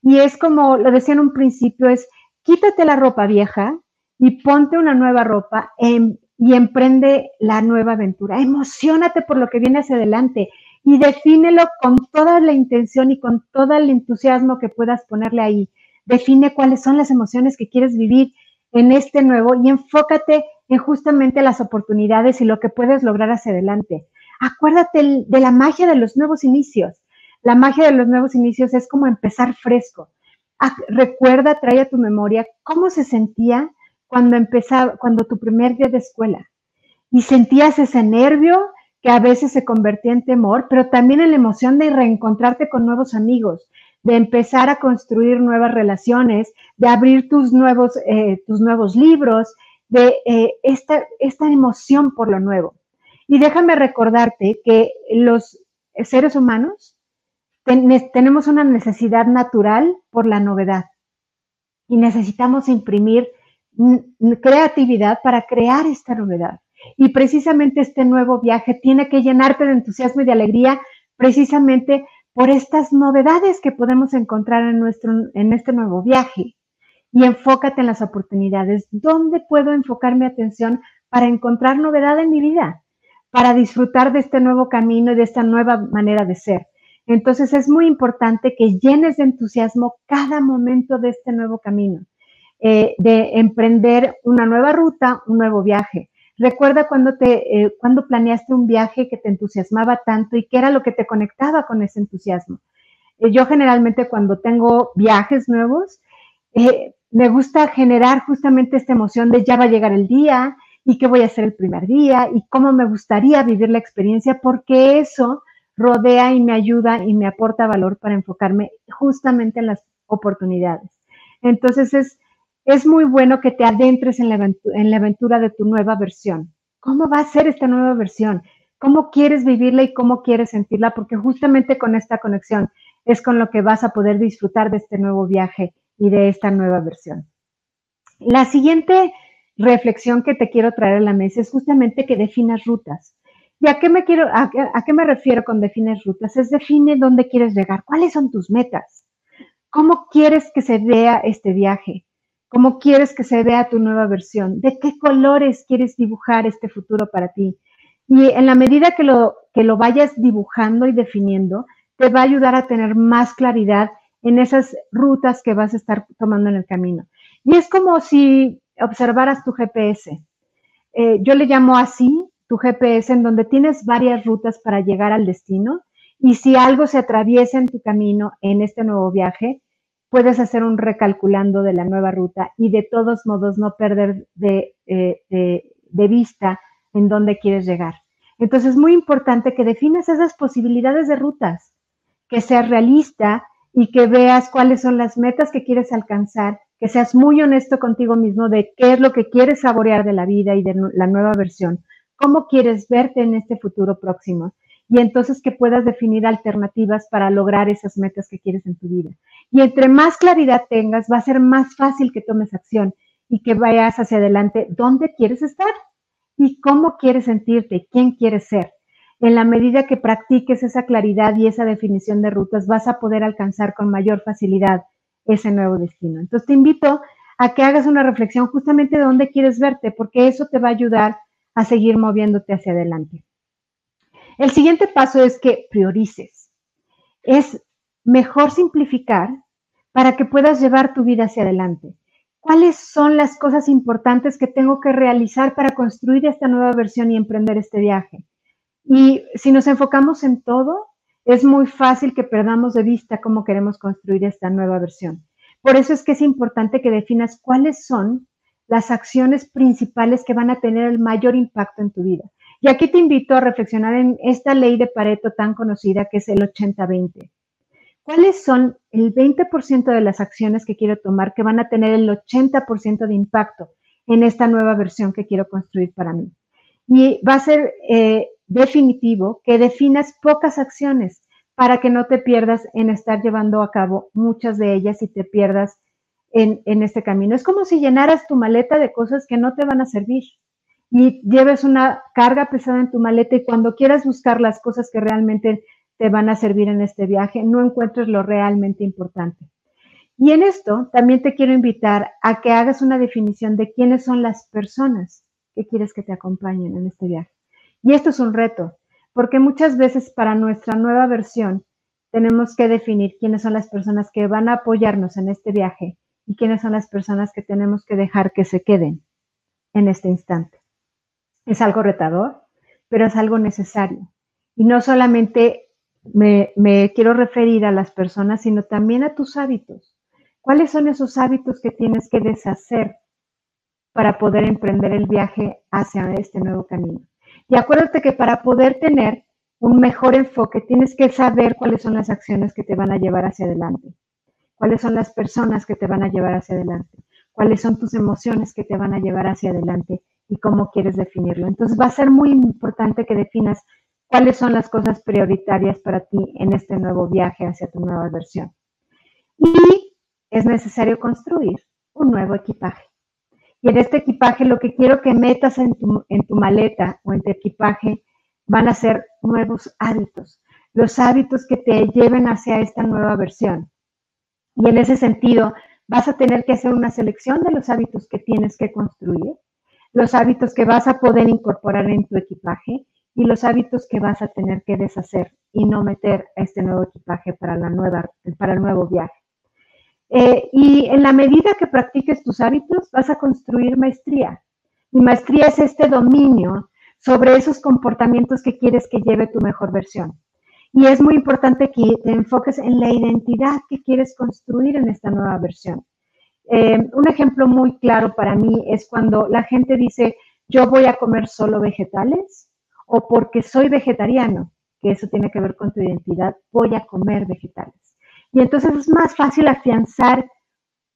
Y es como lo decía en un principio, es quítate la ropa vieja y ponte una nueva ropa y emprende la nueva aventura. Emocionate por lo que viene hacia adelante y defínelo con toda la intención y con todo el entusiasmo que puedas ponerle ahí define cuáles son las emociones que quieres vivir en este nuevo y enfócate en justamente las oportunidades y lo que puedes lograr hacia adelante. Acuérdate de la magia de los nuevos inicios. La magia de los nuevos inicios es como empezar fresco. Recuerda, trae a tu memoria cómo se sentía cuando empezaba, cuando tu primer día de escuela. Y sentías ese nervio que a veces se convertía en temor, pero también en la emoción de reencontrarte con nuevos amigos, de empezar a construir nuevas relaciones, de abrir tus nuevos, eh, tus nuevos libros, de eh, esta, esta emoción por lo nuevo. Y déjame recordarte que los seres humanos tenemos una necesidad natural por la novedad y necesitamos imprimir creatividad para crear esta novedad. Y precisamente este nuevo viaje tiene que llenarte de entusiasmo y de alegría precisamente por estas novedades que podemos encontrar en, nuestro, en este nuevo viaje. Y enfócate en las oportunidades. ¿Dónde puedo enfocar mi atención para encontrar novedad en mi vida? Para disfrutar de este nuevo camino y de esta nueva manera de ser. Entonces es muy importante que llenes de entusiasmo cada momento de este nuevo camino, eh, de emprender una nueva ruta, un nuevo viaje. Recuerda cuando, te, eh, cuando planeaste un viaje que te entusiasmaba tanto y qué era lo que te conectaba con ese entusiasmo. Eh, yo generalmente cuando tengo viajes nuevos, me gusta generar justamente esta emoción de ya va a llegar el día y qué voy a hacer el primer día y cómo me gustaría vivir la experiencia, porque eso rodea y me ayuda y me aporta valor para enfocarme justamente en las oportunidades. Entonces es, es muy bueno que te adentres en la, en la aventura de tu nueva versión. ¿Cómo va a ser esta nueva versión? ¿Cómo quieres vivirla y cómo quieres sentirla? Porque justamente con esta conexión es con lo que vas a poder disfrutar de este nuevo viaje y de esta nueva versión. La siguiente reflexión que te quiero traer a la mesa es justamente que definas rutas. ¿Y a qué me quiero, a, qué me refiero con defines rutas? Es define dónde quieres llegar, cuáles son tus metas, cómo quieres que se vea este viaje, cómo quieres que se vea tu nueva versión, de qué colores quieres dibujar este futuro para ti. Y en la medida que lo, que lo vayas dibujando y definiendo, te va a ayudar a tener más claridad en esas rutas que vas a estar tomando en el camino. Y es como si observaras tu GPS. Eh, yo le llamo así tu GPS en donde tienes varias rutas para llegar al destino y si algo se atraviesa en tu camino en este nuevo viaje, puedes hacer un recalculando de la nueva ruta y de todos modos no perder de, eh, de, vista en dónde quieres llegar. Entonces es muy importante que definas esas posibilidades de rutas, que seas realista y que veas cuáles son las metas que quieres alcanzar, que seas muy honesto contigo mismo de qué es lo que quieres saborear de la vida y de la nueva versión, cómo quieres verte en este futuro próximo y entonces que puedas definir alternativas para lograr esas metas que quieres en tu vida. Y entre más claridad tengas, va a ser más fácil que tomes acción y que vayas hacia adelante dónde quieres estar y cómo quieres sentirte, quién quieres ser. En la medida que practiques esa claridad y esa definición de rutas, vas a poder alcanzar con mayor facilidad ese nuevo destino. Entonces te invito a que hagas una reflexión justamente de dónde quieres verte, porque eso te va a ayudar a seguir moviéndote hacia adelante. El siguiente paso es que priorices. Es mejor simplificar para que puedas llevar tu vida hacia adelante. ¿Cuáles son las cosas importantes que tengo que realizar para construir esta nueva versión y emprender este viaje? Y si nos enfocamos en todo, es muy fácil que perdamos de vista cómo queremos construir esta nueva versión. Por eso es que es importante que definas cuáles son las acciones principales que van a tener el mayor impacto en tu vida. Y aquí te invito a reflexionar en esta ley de Pareto tan conocida que es el 80-20. ¿Cuáles son el 20% de las acciones que quiero tomar que van a tener el 80% de impacto en esta nueva versión que quiero construir para mí? Y va a ser eh, definitivo que definas pocas acciones para que no te pierdas en estar llevando a cabo muchas de ellas y te pierdas en, este camino. Es como si llenaras tu maleta de cosas que no te van a servir y lleves una carga pesada en tu maleta y cuando quieras buscar las cosas que realmente te van a servir en este viaje, no encuentres lo realmente importante. Y en esto también te quiero invitar a que hagas una definición de quiénes son las personas que quieres que te acompañen en este viaje. Y esto es un reto, porque muchas veces para nuestra nueva versión tenemos que definir quiénes son las personas que van a apoyarnos en este viaje y quiénes son las personas que tenemos que dejar que se queden en este instante. Es algo retador, pero es algo necesario. Y no solamente me, quiero referir a las personas, sino también a tus hábitos. ¿Cuáles son esos hábitos que tienes que deshacer para poder emprender el viaje hacia este nuevo camino? Y acuérdate que para poder tener un mejor enfoque tienes que saber cuáles son las acciones que te van a llevar hacia adelante cuáles son las personas que te van a llevar hacia adelante, cuáles son tus emociones que te van a llevar hacia adelante y cómo quieres definirlo. Entonces va a ser muy importante que definas cuáles son las cosas prioritarias para ti en este nuevo viaje hacia tu nueva versión. Y es necesario construir un nuevo equipaje. Y en este equipaje lo que quiero que metas en tu, en tu maleta o en tu equipaje van a ser nuevos hábitos, los hábitos que te lleven hacia esta nueva versión. Y en ese sentido, vas a tener que hacer una selección de los hábitos que tienes que construir, los hábitos que vas a poder incorporar en tu equipaje y los hábitos que vas a tener que deshacer y no meter a este nuevo equipaje para, la nueva, para el nuevo viaje. Eh, y en la medida que practiques tus hábitos, vas a construir maestría. Y maestría es este dominio sobre esos comportamientos que quieres que lleve tu mejor versión. Y es muy importante que te enfoques en la identidad que quieres construir en esta nueva versión. Eh, un ejemplo muy claro para mí es cuando la gente dice, yo voy a comer solo vegetales o porque soy vegetariano, que eso tiene que ver con tu identidad, voy a comer vegetales. Y entonces es más fácil afianzar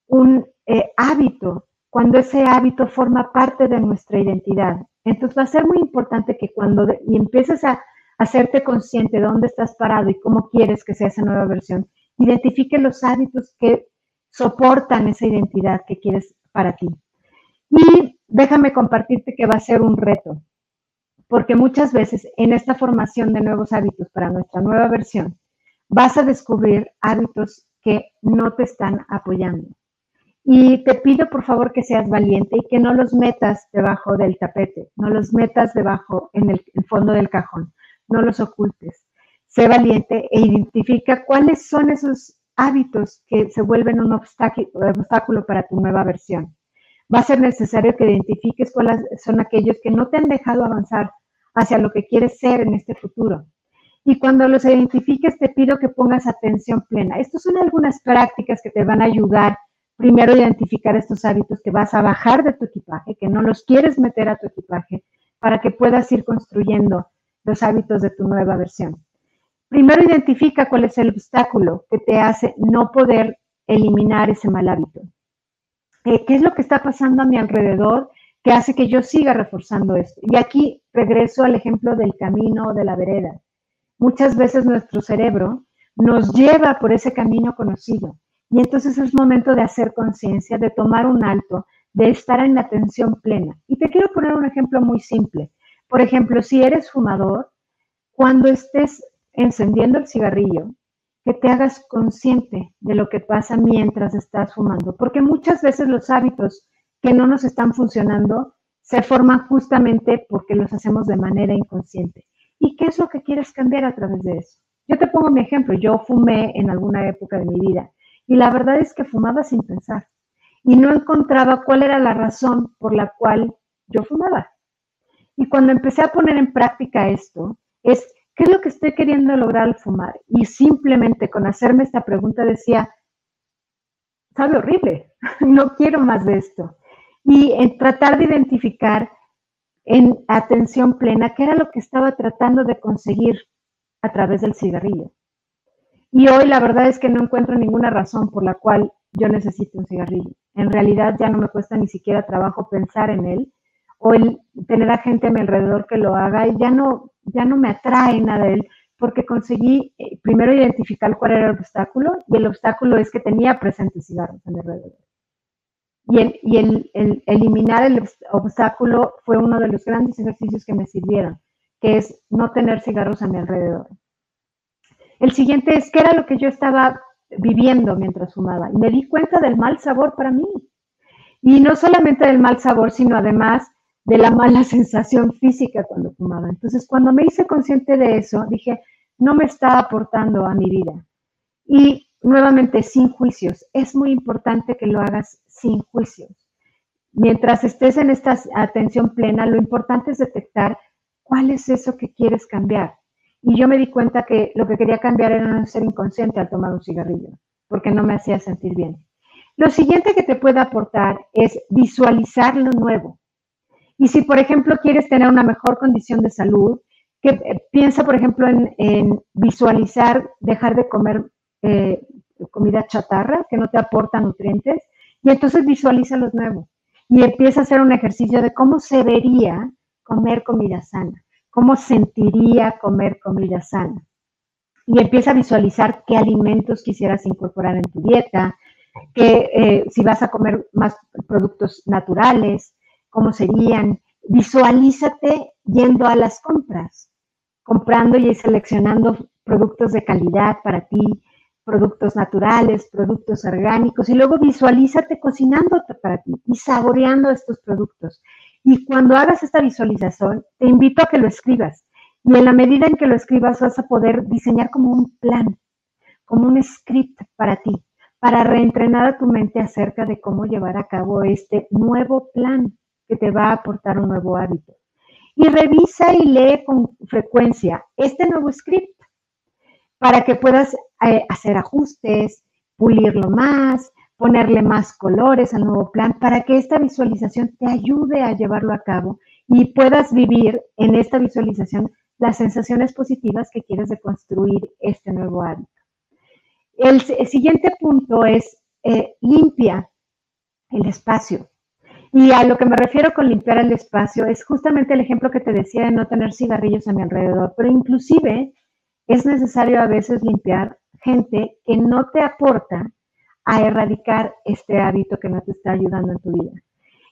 un eh, hábito cuando ese hábito forma parte de nuestra identidad. Entonces va a ser muy importante que cuando y empieces a hacerte consciente de dónde estás parado y cómo quieres que sea esa nueva versión. Identifique los hábitos que soportan esa identidad que quieres para ti. Y déjame compartirte que va a ser un reto, porque muchas veces en esta formación de nuevos hábitos para nuestra nueva versión, vas a descubrir hábitos que no te están apoyando. Y te pido por favor que seas valiente y que no los metas debajo del tapete, no los metas debajo en el fondo del cajón no los ocultes. Sé valiente e identifica cuáles son esos hábitos que se vuelven un obstáculo para tu nueva versión. Va a ser necesario que identifiques cuáles son aquellos que no te han dejado avanzar hacia lo que quieres ser en este futuro. Y cuando los identifiques, te pido que pongas atención plena. Estas son algunas prácticas que te van a ayudar primero a identificar estos hábitos que vas a bajar de tu equipaje, que no los quieres meter a tu equipaje, para que puedas ir construyendo los hábitos de tu nueva versión. Primero identifica cuál es el obstáculo que te hace no poder eliminar ese mal hábito. Eh, ¿Qué es lo que está pasando a mi alrededor que hace que yo siga reforzando esto? Y aquí regreso al ejemplo del camino o de la vereda. Muchas veces nuestro cerebro nos lleva por ese camino conocido y entonces es momento de hacer conciencia, de tomar un alto, de estar en atención plena. Y te quiero poner un ejemplo muy simple. Por ejemplo, si eres fumador, cuando estés encendiendo el cigarrillo, que te hagas consciente de lo que pasa mientras estás fumando, porque muchas veces los hábitos que no nos están funcionando se forman justamente porque los hacemos de manera inconsciente. ¿Y qué es lo que quieres cambiar a través de eso? Yo te pongo mi ejemplo, yo fumé en alguna época de mi vida y la verdad es que fumaba sin pensar y no encontraba cuál era la razón por la cual yo fumaba. Y cuando empecé a poner en práctica esto, es, ¿qué es lo que estoy queriendo lograr al fumar? Y simplemente con hacerme esta pregunta decía, sabe horrible, no quiero más de esto. Y en tratar de identificar en atención plena qué era lo que estaba tratando de conseguir a través del cigarrillo. Y hoy la verdad es que no encuentro ninguna razón por la cual yo necesito un cigarrillo. En realidad ya no me cuesta ni siquiera trabajo pensar en él o el tener a gente a mi alrededor que lo haga y ya no, ya no me atrae nada de él porque conseguí eh, primero identificar cuál era el obstáculo y el obstáculo es que tenía presentes cigarros a mi alrededor. Y, el, y el, eliminar el obstáculo fue uno de los grandes ejercicios que me sirvieron, que es no tener cigarros a mi alrededor. El siguiente es qué era lo que yo estaba viviendo mientras fumaba y me di cuenta del mal sabor para mí. Y no solamente del mal sabor, sino además de la mala sensación física cuando fumaba. Entonces, cuando me hice consciente de eso, dije, no me está aportando a mi vida. Y nuevamente, sin juicios. Es muy importante que lo hagas sin juicios. Mientras estés en esta atención plena, lo importante es detectar cuál es eso que quieres cambiar. Y yo me di cuenta que lo que quería cambiar era no ser inconsciente al tomar un cigarrillo, porque no me hacía sentir bien. Lo siguiente que te puede aportar es visualizar lo nuevo. Y si, por ejemplo, quieres tener una mejor condición de salud, que eh, piensa, por ejemplo, en, visualizar dejar de comer eh, comida chatarra que no te aporta nutrientes, y entonces visualiza los nuevos. Y empieza a hacer un ejercicio de cómo se vería comer comida sana, cómo sentiría comer comida sana. Y empieza a visualizar qué alimentos quisieras incorporar en tu dieta, que eh, si vas a comer más productos naturales, cómo serían. Visualízate yendo a las compras, comprando y seleccionando productos de calidad para ti, productos naturales, productos orgánicos, y luego visualízate cocinándote para ti y saboreando estos productos. Y cuando hagas esta visualización, te invito a que lo escribas. Y en la medida en que lo escribas, vas a poder diseñar como un plan, como un script para ti, para reentrenar a tu mente acerca de cómo llevar a cabo este nuevo plan que te va a aportar un nuevo hábito. Y revisa y lee con frecuencia este nuevo script para que puedas eh, hacer ajustes, pulirlo más, ponerle más colores al nuevo plan, para que esta visualización te ayude a llevarlo a cabo y puedas vivir en esta visualización las sensaciones positivas que quieres de construir este nuevo hábito. El, siguiente punto es eh, limpia el espacio. Y a lo que me refiero con limpiar el espacio es justamente el ejemplo que te decía de no tener cigarrillos a mi alrededor, pero inclusive es necesario a veces limpiar gente que no te aporta a erradicar este hábito que no te está ayudando en tu vida.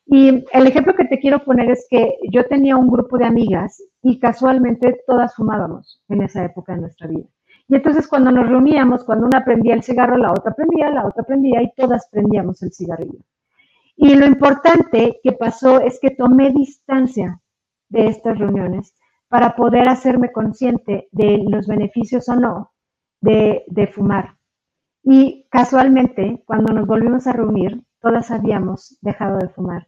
Y el ejemplo que te quiero poner es que yo tenía un grupo de amigas y casualmente todas fumábamos en esa época de nuestra vida. Y entonces cuando nos reuníamos, cuando una prendía el cigarro, la otra prendía, la otra prendía y todas prendíamos el cigarrillo. Y lo importante que pasó es que tomé distancia de estas reuniones para poder hacerme consciente de los beneficios o no de, de fumar. Y casualmente, cuando nos volvimos a reunir, todas habíamos dejado de fumar.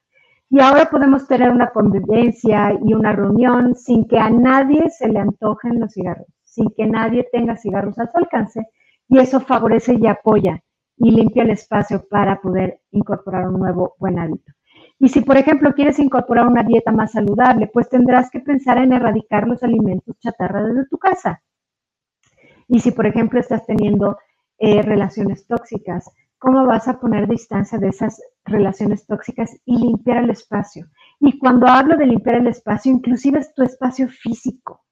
Y ahora podemos tener una convivencia y una reunión sin que a nadie se le antojen los cigarros, sin que nadie tenga cigarros a su alcance, y eso favorece y apoya y limpia el espacio para poder incorporar un nuevo buen hábito. Y si, por ejemplo, quieres incorporar una dieta más saludable, pues tendrás que pensar en erradicar los alimentos chatarra desde tu casa. Y si, por ejemplo, estás teniendo eh, relaciones tóxicas, cómo vas a poner distancia de esas relaciones tóxicas y limpiar el espacio. Y cuando hablo de limpiar el espacio, inclusive es tu espacio físico.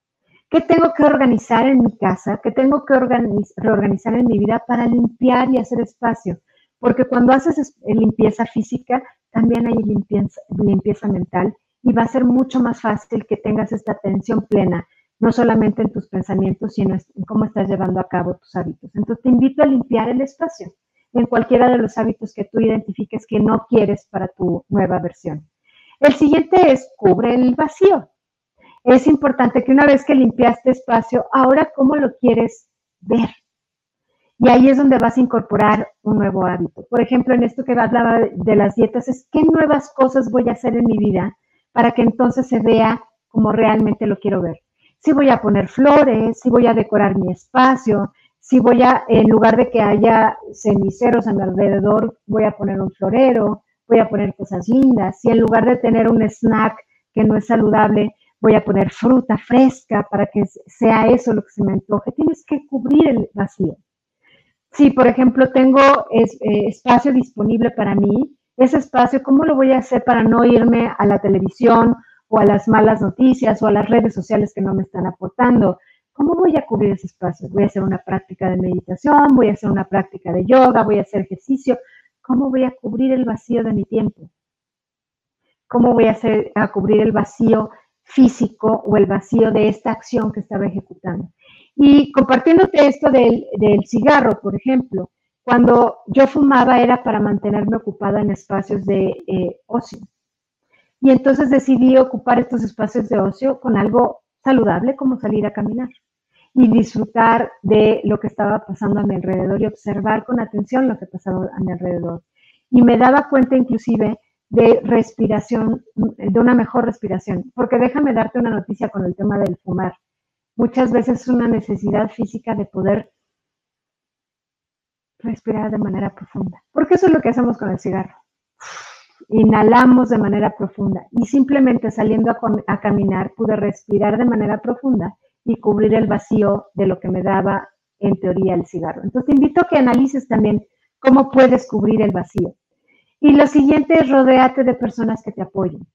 ¿Qué tengo que organizar en mi casa? ¿Qué tengo que reorganizar en mi vida para limpiar y hacer espacio? Porque cuando haces limpieza física, también hay limpieza, mental y va a ser mucho más fácil que tengas esta atención plena, no solamente en tus pensamientos, sino en cómo estás llevando a cabo tus hábitos. Entonces te invito a limpiar el espacio en cualquiera de los hábitos que tú identifiques que no quieres para tu nueva versión. El siguiente es cubre el vacío. Es importante que una vez que limpiaste espacio, ahora cómo lo quieres ver. Y ahí es donde vas a incorporar un nuevo hábito. Por ejemplo, en esto que hablaba de las dietas, es qué nuevas cosas voy a hacer en mi vida para que entonces se vea como realmente lo quiero ver. Si voy a poner flores, si voy a decorar mi espacio, si voy a, en lugar de que haya ceniceros a mi alrededor, voy a poner un florero, voy a poner cosas lindas. Si en lugar de tener un snack que no es saludable, voy a poner fruta fresca para que sea eso lo que se me antoje. Tienes que cubrir el vacío. Si, por ejemplo, tengo eh, espacio disponible para mí, ese espacio, ¿cómo lo voy a hacer para no irme a la televisión o a las malas noticias o a las redes sociales que no me están aportando? ¿Cómo voy a cubrir ese espacio? Voy a hacer una práctica de meditación, voy a hacer una práctica de yoga, voy a hacer ejercicio. ¿Cómo voy a cubrir el vacío de mi tiempo? ¿Cómo voy a, hacer, a cubrir el vacío físico o el vacío de esta acción que estaba ejecutando? Y compartiéndote esto del, cigarro, por ejemplo, cuando yo fumaba era para mantenerme ocupada en espacios de eh, ocio. Y entonces decidí ocupar estos espacios de ocio con algo saludable como salir a caminar y disfrutar de lo que estaba pasando a mi alrededor y observar con atención lo que pasaba a mi alrededor. Y me daba cuenta inclusive de respiración, de una mejor respiración, porque déjame darte una noticia con el tema del fumar. Muchas veces es una necesidad física de poder respirar de manera profunda, porque eso es lo que hacemos con el cigarro inhalamos de manera profunda y simplemente saliendo a, caminar pude respirar de manera profunda y cubrir el vacío de lo que me daba en teoría el cigarro. Entonces te invito a que analices también cómo puedes cubrir el vacío. Y lo siguiente es rodearte de personas que te apoyen.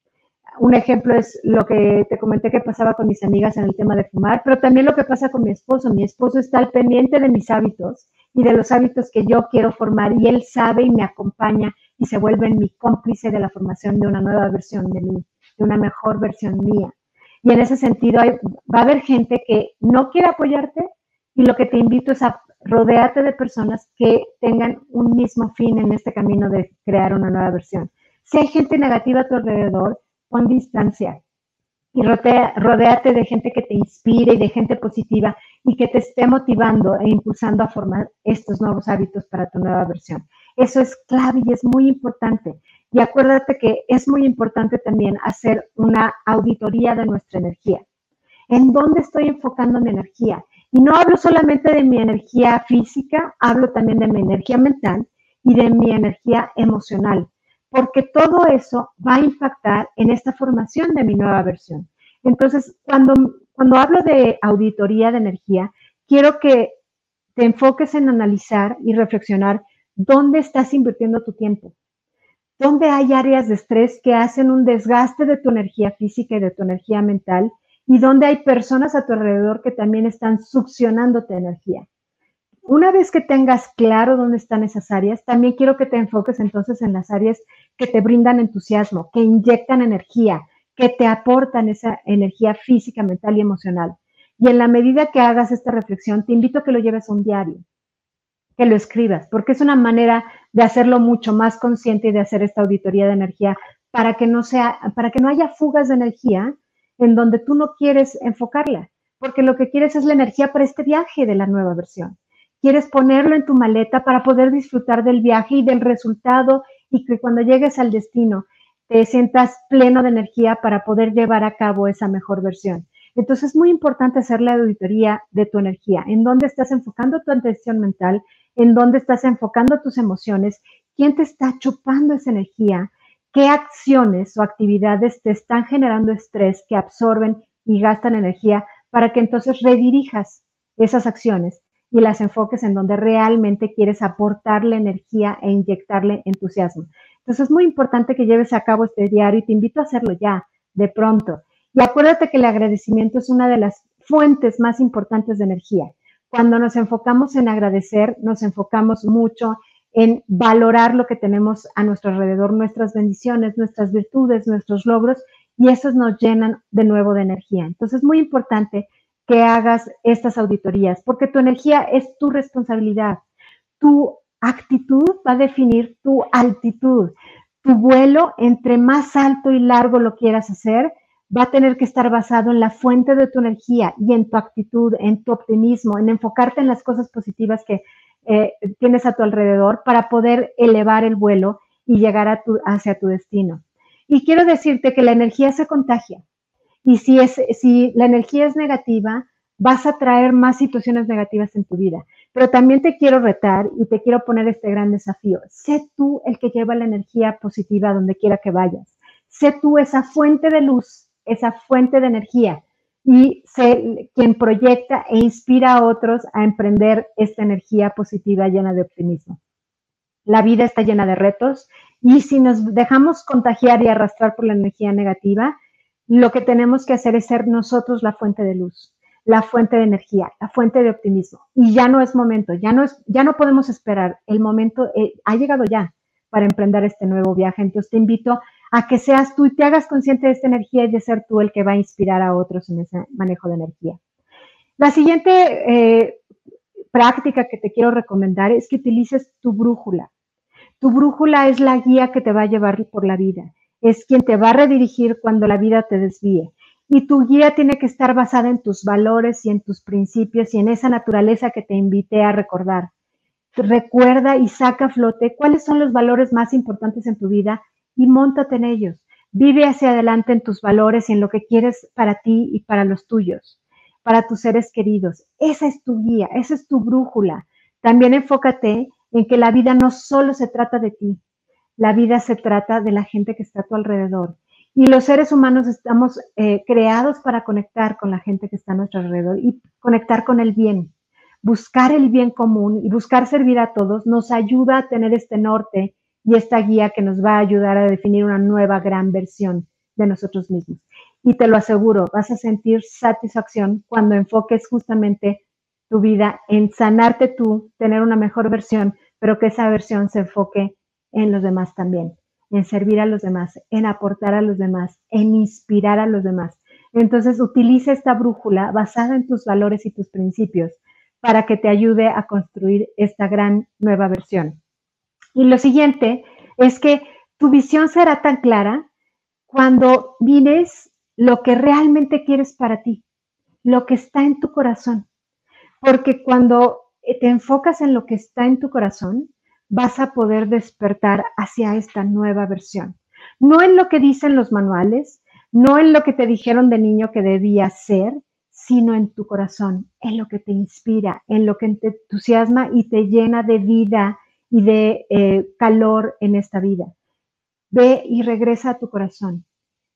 un ejemplo es lo que te comenté que pasaba con mis amigas en el tema de fumar, pero también lo que pasa con mi esposo. Mi esposo está al pendiente de mis hábitos y de los hábitos que yo quiero formar y él sabe y me acompaña y se vuelve mi cómplice de la formación de una nueva versión de mí, de una mejor versión mía. Y en ese sentido va a haber gente que no quiere apoyarte y lo que te invito es a rodearte de personas que tengan un mismo fin en este camino de crear una nueva versión. Si hay gente negativa a tu alrededor, pon distancia y rodeate de gente que te inspire y de gente positiva y que te esté motivando e impulsando a formar estos nuevos hábitos para tu nueva versión. Eso es clave y es muy importante. Y acuérdate que es muy importante también hacer una auditoría de nuestra energía. ¿En dónde estoy enfocando mi energía? Y no hablo solamente de mi energía física, hablo también de mi energía mental y de mi energía emocional porque todo eso va a impactar en esta formación de mi nueva versión. Entonces, cuando, cuando hablo de auditoría de energía, quiero que te enfoques en analizar y reflexionar dónde estás invirtiendo tu tiempo, dónde hay áreas de estrés que hacen un desgaste de tu energía física y de tu energía mental y dónde hay personas a tu alrededor que también están succionando tu energía. Una vez que tengas claro dónde están esas áreas, también quiero que te enfoques entonces en las áreas que te brindan entusiasmo, que inyectan energía, que te aportan esa energía física, mental y emocional. Y en la medida que hagas esta reflexión, te invito a que lo lleves a un diario, que lo escribas, porque es una manera de hacerlo mucho más consciente y de hacer esta auditoría de energía para que no sea, para que no haya fugas de energía en donde tú no quieres enfocarla, porque lo que quieres es la energía para este viaje de la nueva versión quieres ponerlo en tu maleta para poder disfrutar del viaje y del resultado y que cuando llegues al destino te sientas pleno de energía para poder llevar a cabo esa mejor versión. Entonces es muy importante hacer la auditoría de tu energía, en dónde estás enfocando tu atención mental, en dónde estás enfocando tus emociones, quién te está chupando esa energía, qué acciones o actividades te están generando estrés que absorben y gastan energía para que entonces redirijas esas acciones y las enfoques en donde realmente quieres aportarle energía e inyectarle entusiasmo. Entonces es muy importante que lleves a cabo este diario y te invito a hacerlo ya, de pronto. Y acuérdate que el agradecimiento es una de las fuentes más importantes de energía. Cuando nos enfocamos en agradecer, nos enfocamos mucho en valorar lo que tenemos a nuestro alrededor, nuestras bendiciones, nuestras virtudes, nuestros logros, y esos nos llenan de nuevo de energía. Entonces es muy importante que hagas estas auditorías, porque tu energía es tu responsabilidad. Tu actitud va a definir tu altitud. Tu vuelo, entre más alto y largo lo quieras hacer, va a tener que estar basado en la fuente de tu energía y en tu actitud, en tu optimismo, en enfocarte en las cosas positivas que eh, tienes a tu alrededor para poder elevar el vuelo y llegar a tu, hacia tu destino. Y quiero decirte que la energía se contagia. Y si, es, si la energía es negativa, vas a traer más situaciones negativas en tu vida. Pero también te quiero retar y te quiero poner este gran desafío. Sé tú el que lleva la energía positiva donde quiera que vayas. Sé tú esa fuente de luz, esa fuente de energía y sé quien proyecta e inspira a otros a emprender esta energía positiva llena de optimismo. La vida está llena de retos y si nos dejamos contagiar y arrastrar por la energía negativa, lo que tenemos que hacer es ser nosotros la fuente de luz, la fuente de energía, la fuente de optimismo. Y ya no es momento, ya no, es, ya no podemos esperar. El momento eh, ha llegado ya para emprender este nuevo viaje. Entonces te invito a que seas tú y te hagas consciente de esta energía y de ser tú el que va a inspirar a otros en ese manejo de energía. La siguiente eh, práctica que te quiero recomendar es que utilices tu brújula. Tu brújula es la guía que te va a llevar por la vida es quien te va a redirigir cuando la vida te desvíe. Y tu guía tiene que estar basada en tus valores y en tus principios y en esa naturaleza que te invité a recordar. Recuerda y saca a flote cuáles son los valores más importantes en tu vida y montate en ellos. Vive hacia adelante en tus valores y en lo que quieres para ti y para los tuyos, para tus seres queridos. Esa es tu guía, esa es tu brújula. También enfócate en que la vida no solo se trata de ti, la vida se trata de la gente que está a tu alrededor. Y los seres humanos estamos eh, creados para conectar con la gente que está a nuestro alrededor y conectar con el bien. Buscar el bien común y buscar servir a todos nos ayuda a tener este norte y esta guía que nos va a ayudar a definir una nueva gran versión de nosotros mismos. Y te lo aseguro, vas a sentir satisfacción cuando enfoques justamente tu vida en sanarte tú, tener una mejor versión, pero que esa versión se enfoque en los demás también, en servir a los demás, en aportar a los demás, en inspirar a los demás. Entonces, utiliza esta brújula basada en tus valores y tus principios para que te ayude a construir esta gran nueva versión. Y lo siguiente es que tu visión será tan clara cuando mires lo que realmente quieres para ti, lo que está en tu corazón. Porque cuando te enfocas en lo que está en tu corazón, vas a poder despertar hacia esta nueva versión. No en lo que dicen los manuales, no en lo que te dijeron de niño que debías ser, sino en tu corazón, en lo que te inspira, en lo que te entusiasma y te llena de vida y de eh, calor en esta vida. Ve y regresa a tu corazón,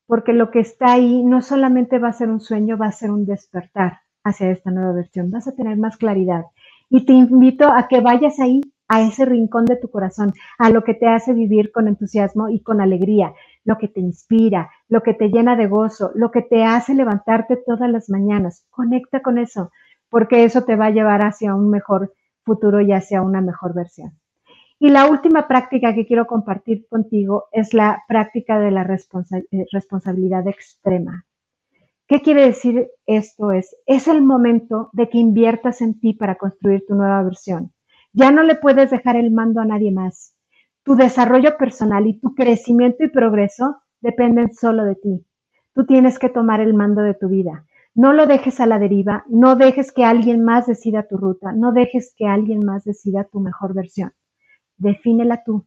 porque lo que está ahí no solamente va a ser un sueño, va a ser un despertar hacia esta nueva versión, vas a tener más claridad. Y te invito a que vayas ahí, a ese rincón de tu corazón, a lo que te hace vivir con entusiasmo y con alegría, lo que te inspira, lo que te llena de gozo, lo que te hace levantarte todas las mañanas. Conecta con eso, porque eso te va a llevar hacia un mejor futuro y hacia una mejor versión. Y la última práctica que quiero compartir contigo es la práctica de la eh, responsabilidad extrema. ¿Qué quiere decir esto? Es, es el momento de que inviertas en ti para construir tu nueva versión. Ya no le puedes dejar el mando a nadie más. Tu desarrollo personal y tu crecimiento y progreso dependen solo de ti. Tú tienes que tomar el mando de tu vida. No lo dejes a la deriva, no dejes que alguien más decida tu ruta, no dejes que alguien más decida tu mejor versión defínela tú.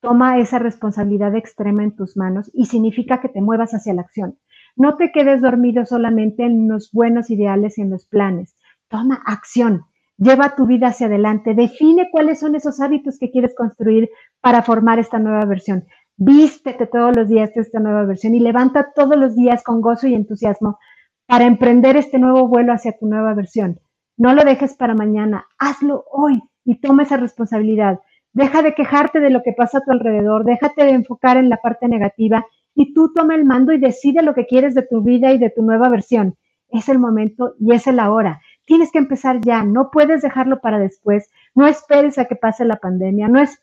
Toma esa responsabilidad extrema en tus manos y significa que te muevas hacia la acción. No te quedes dormido solamente en los buenos ideales y en los planes. Toma acción. Lleva tu vida hacia adelante. Define cuáles son esos hábitos que quieres construir para formar esta nueva versión. Vístete todos los días de esta nueva versión y levanta todos los días con gozo y entusiasmo para emprender este nuevo vuelo hacia tu nueva versión. No lo dejes para mañana, hazlo hoy y toma esa responsabilidad. Deja de quejarte de lo que pasa a tu alrededor, déjate de enfocar en la parte negativa y tú toma el mando y decide lo que quieres de tu vida y de tu nueva versión. Es el momento y es el ahora. Tienes que empezar ya, no puedes dejarlo para después, no esperes a que pase la pandemia, no, es,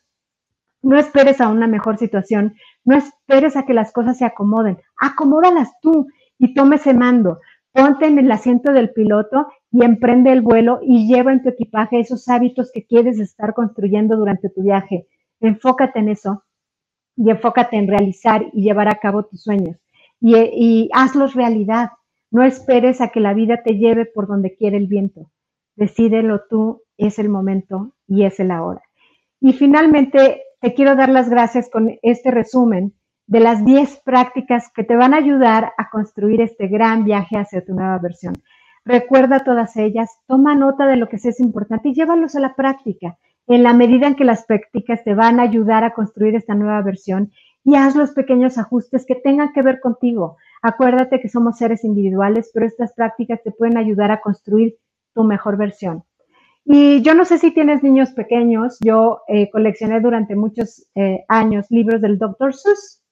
no esperes a una mejor situación, no esperes a que las cosas se acomoden, acomódalas tú y tome ese mando. Ponte en el asiento del piloto y emprende el vuelo y lleva en tu equipaje esos hábitos que quieres estar construyendo durante tu viaje. Enfócate en eso y enfócate en realizar y llevar a cabo tus sueños y, hazlos realidad. No esperes a que la vida te lleve por donde quiere el viento. Decídelo tú, es el momento y es el ahora. Y finalmente, te quiero dar las gracias con este resumen de las 10 prácticas que te van a ayudar a construir este gran viaje hacia tu nueva versión. Recuerda todas ellas, toma nota de lo que es importante y llévalos a la práctica. En la medida en que las prácticas te van a ayudar a construir esta nueva versión y haz los pequeños ajustes que tengan que ver contigo. Acuérdate que somos seres individuales, pero estas prácticas te pueden ayudar a construir tu mejor versión. Y yo no sé si tienes niños pequeños, yo eh, coleccioné durante muchos eh, años libros del Dr. Seuss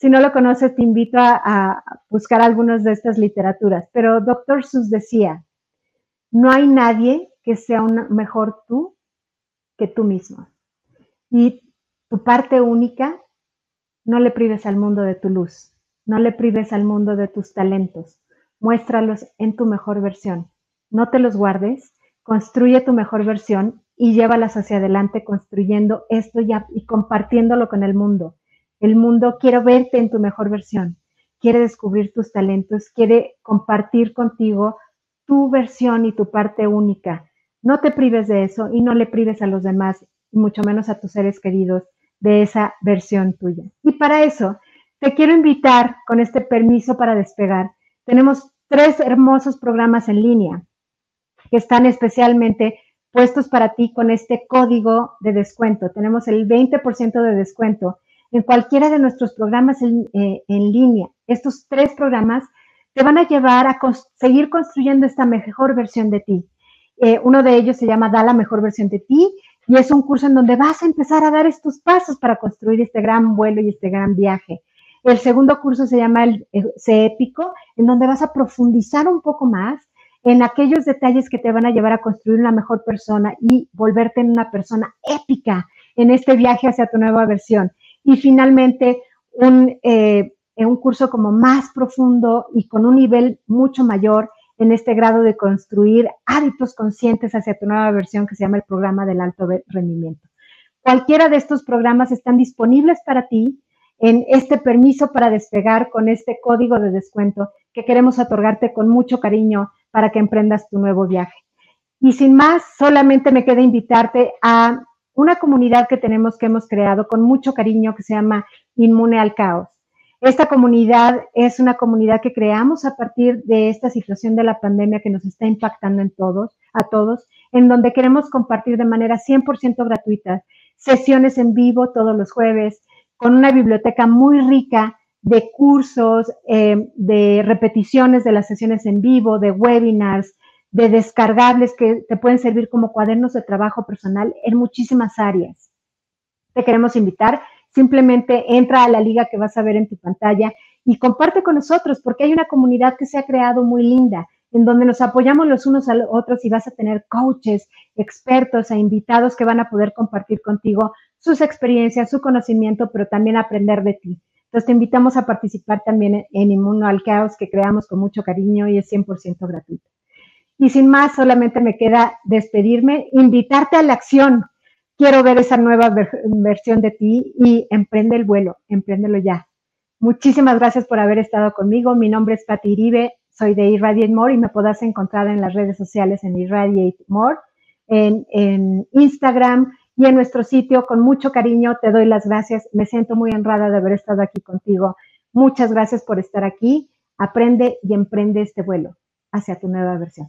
si no lo conoces, te invito a, buscar algunas de estas literaturas. Pero Dr. Seuss decía, no hay nadie que sea mejor tú que tú mismo. Y tu parte única, no le prives al mundo de tu luz, no le prives al mundo de tus talentos, muéstralos en tu mejor versión. No te los guardes, construye tu mejor versión y llévalas hacia adelante construyendo esto y compartiéndolo con el mundo. El mundo quiere verte en tu mejor versión, quiere descubrir tus talentos, quiere compartir contigo tu versión y tu parte única. No te prives de eso y no le prives a los demás, y mucho menos a tus seres queridos, de esa versión tuya. Y para eso, te quiero invitar con este permiso para despegar. Tenemos tres hermosos programas en línea que están especialmente puestos para ti con este código de descuento. Tenemos el 20% de descuento en cualquiera de nuestros programas en, eh, línea. Estos tres programas te van a llevar a seguir construyendo esta mejor versión de ti. Eh, uno de ellos se llama Da la mejor versión de ti y es un curso en donde vas a empezar a dar estos pasos para construir este gran vuelo y este gran viaje. El segundo curso se llama el C épico, en donde vas a profundizar un poco más en aquellos detalles que te van a llevar a construir una mejor persona y volverte en una persona épica en este viaje hacia tu nueva versión. Y finalmente, un, eh, un curso como más profundo y con un nivel mucho mayor en este grado de construir hábitos conscientes hacia tu nueva versión que se llama el programa del alto rendimiento. Cualquiera de estos programas están disponibles para ti en este permiso para despegar con este código de descuento que queremos otorgarte con mucho cariño para que emprendas tu nuevo viaje. Y sin más, solamente me queda invitarte a una comunidad que tenemos, que hemos creado con mucho cariño, que se llama Inmune al Caos. Esta comunidad es una comunidad que creamos a partir de esta situación de la pandemia que nos está impactando en todos, a todos, en donde queremos compartir de manera 100% gratuita sesiones en vivo todos los jueves, con una biblioteca muy rica de cursos, eh, de repeticiones de las sesiones en vivo, de webinars, de descargables que te pueden servir como cuadernos de trabajo personal en muchísimas áreas. Te queremos invitar Simplemente entra a la liga que vas a ver en tu pantalla y comparte con nosotros porque hay una comunidad que se ha creado muy linda en donde nos apoyamos los unos a los otros y vas a tener coaches, expertos e invitados que van a poder compartir contigo sus experiencias, su conocimiento, pero también aprender de ti. Entonces te invitamos a participar también en Inmuno al Caos que creamos con mucho cariño y es 100% gratuito. Y sin más, solamente me queda despedirme, invitarte a la acción quiero ver esa nueva versión de ti y emprende el vuelo, empréndelo ya. Muchísimas gracias por haber estado conmigo. Mi nombre es Pati Iribe, soy de Irradiate More y me podrás encontrar en las redes sociales en Irradiate More, en, en Instagram y en nuestro sitio. Con mucho cariño te doy las gracias. Me siento muy honrada de haber estado aquí contigo. Muchas gracias por estar aquí. Aprende y emprende este vuelo hacia tu nueva versión.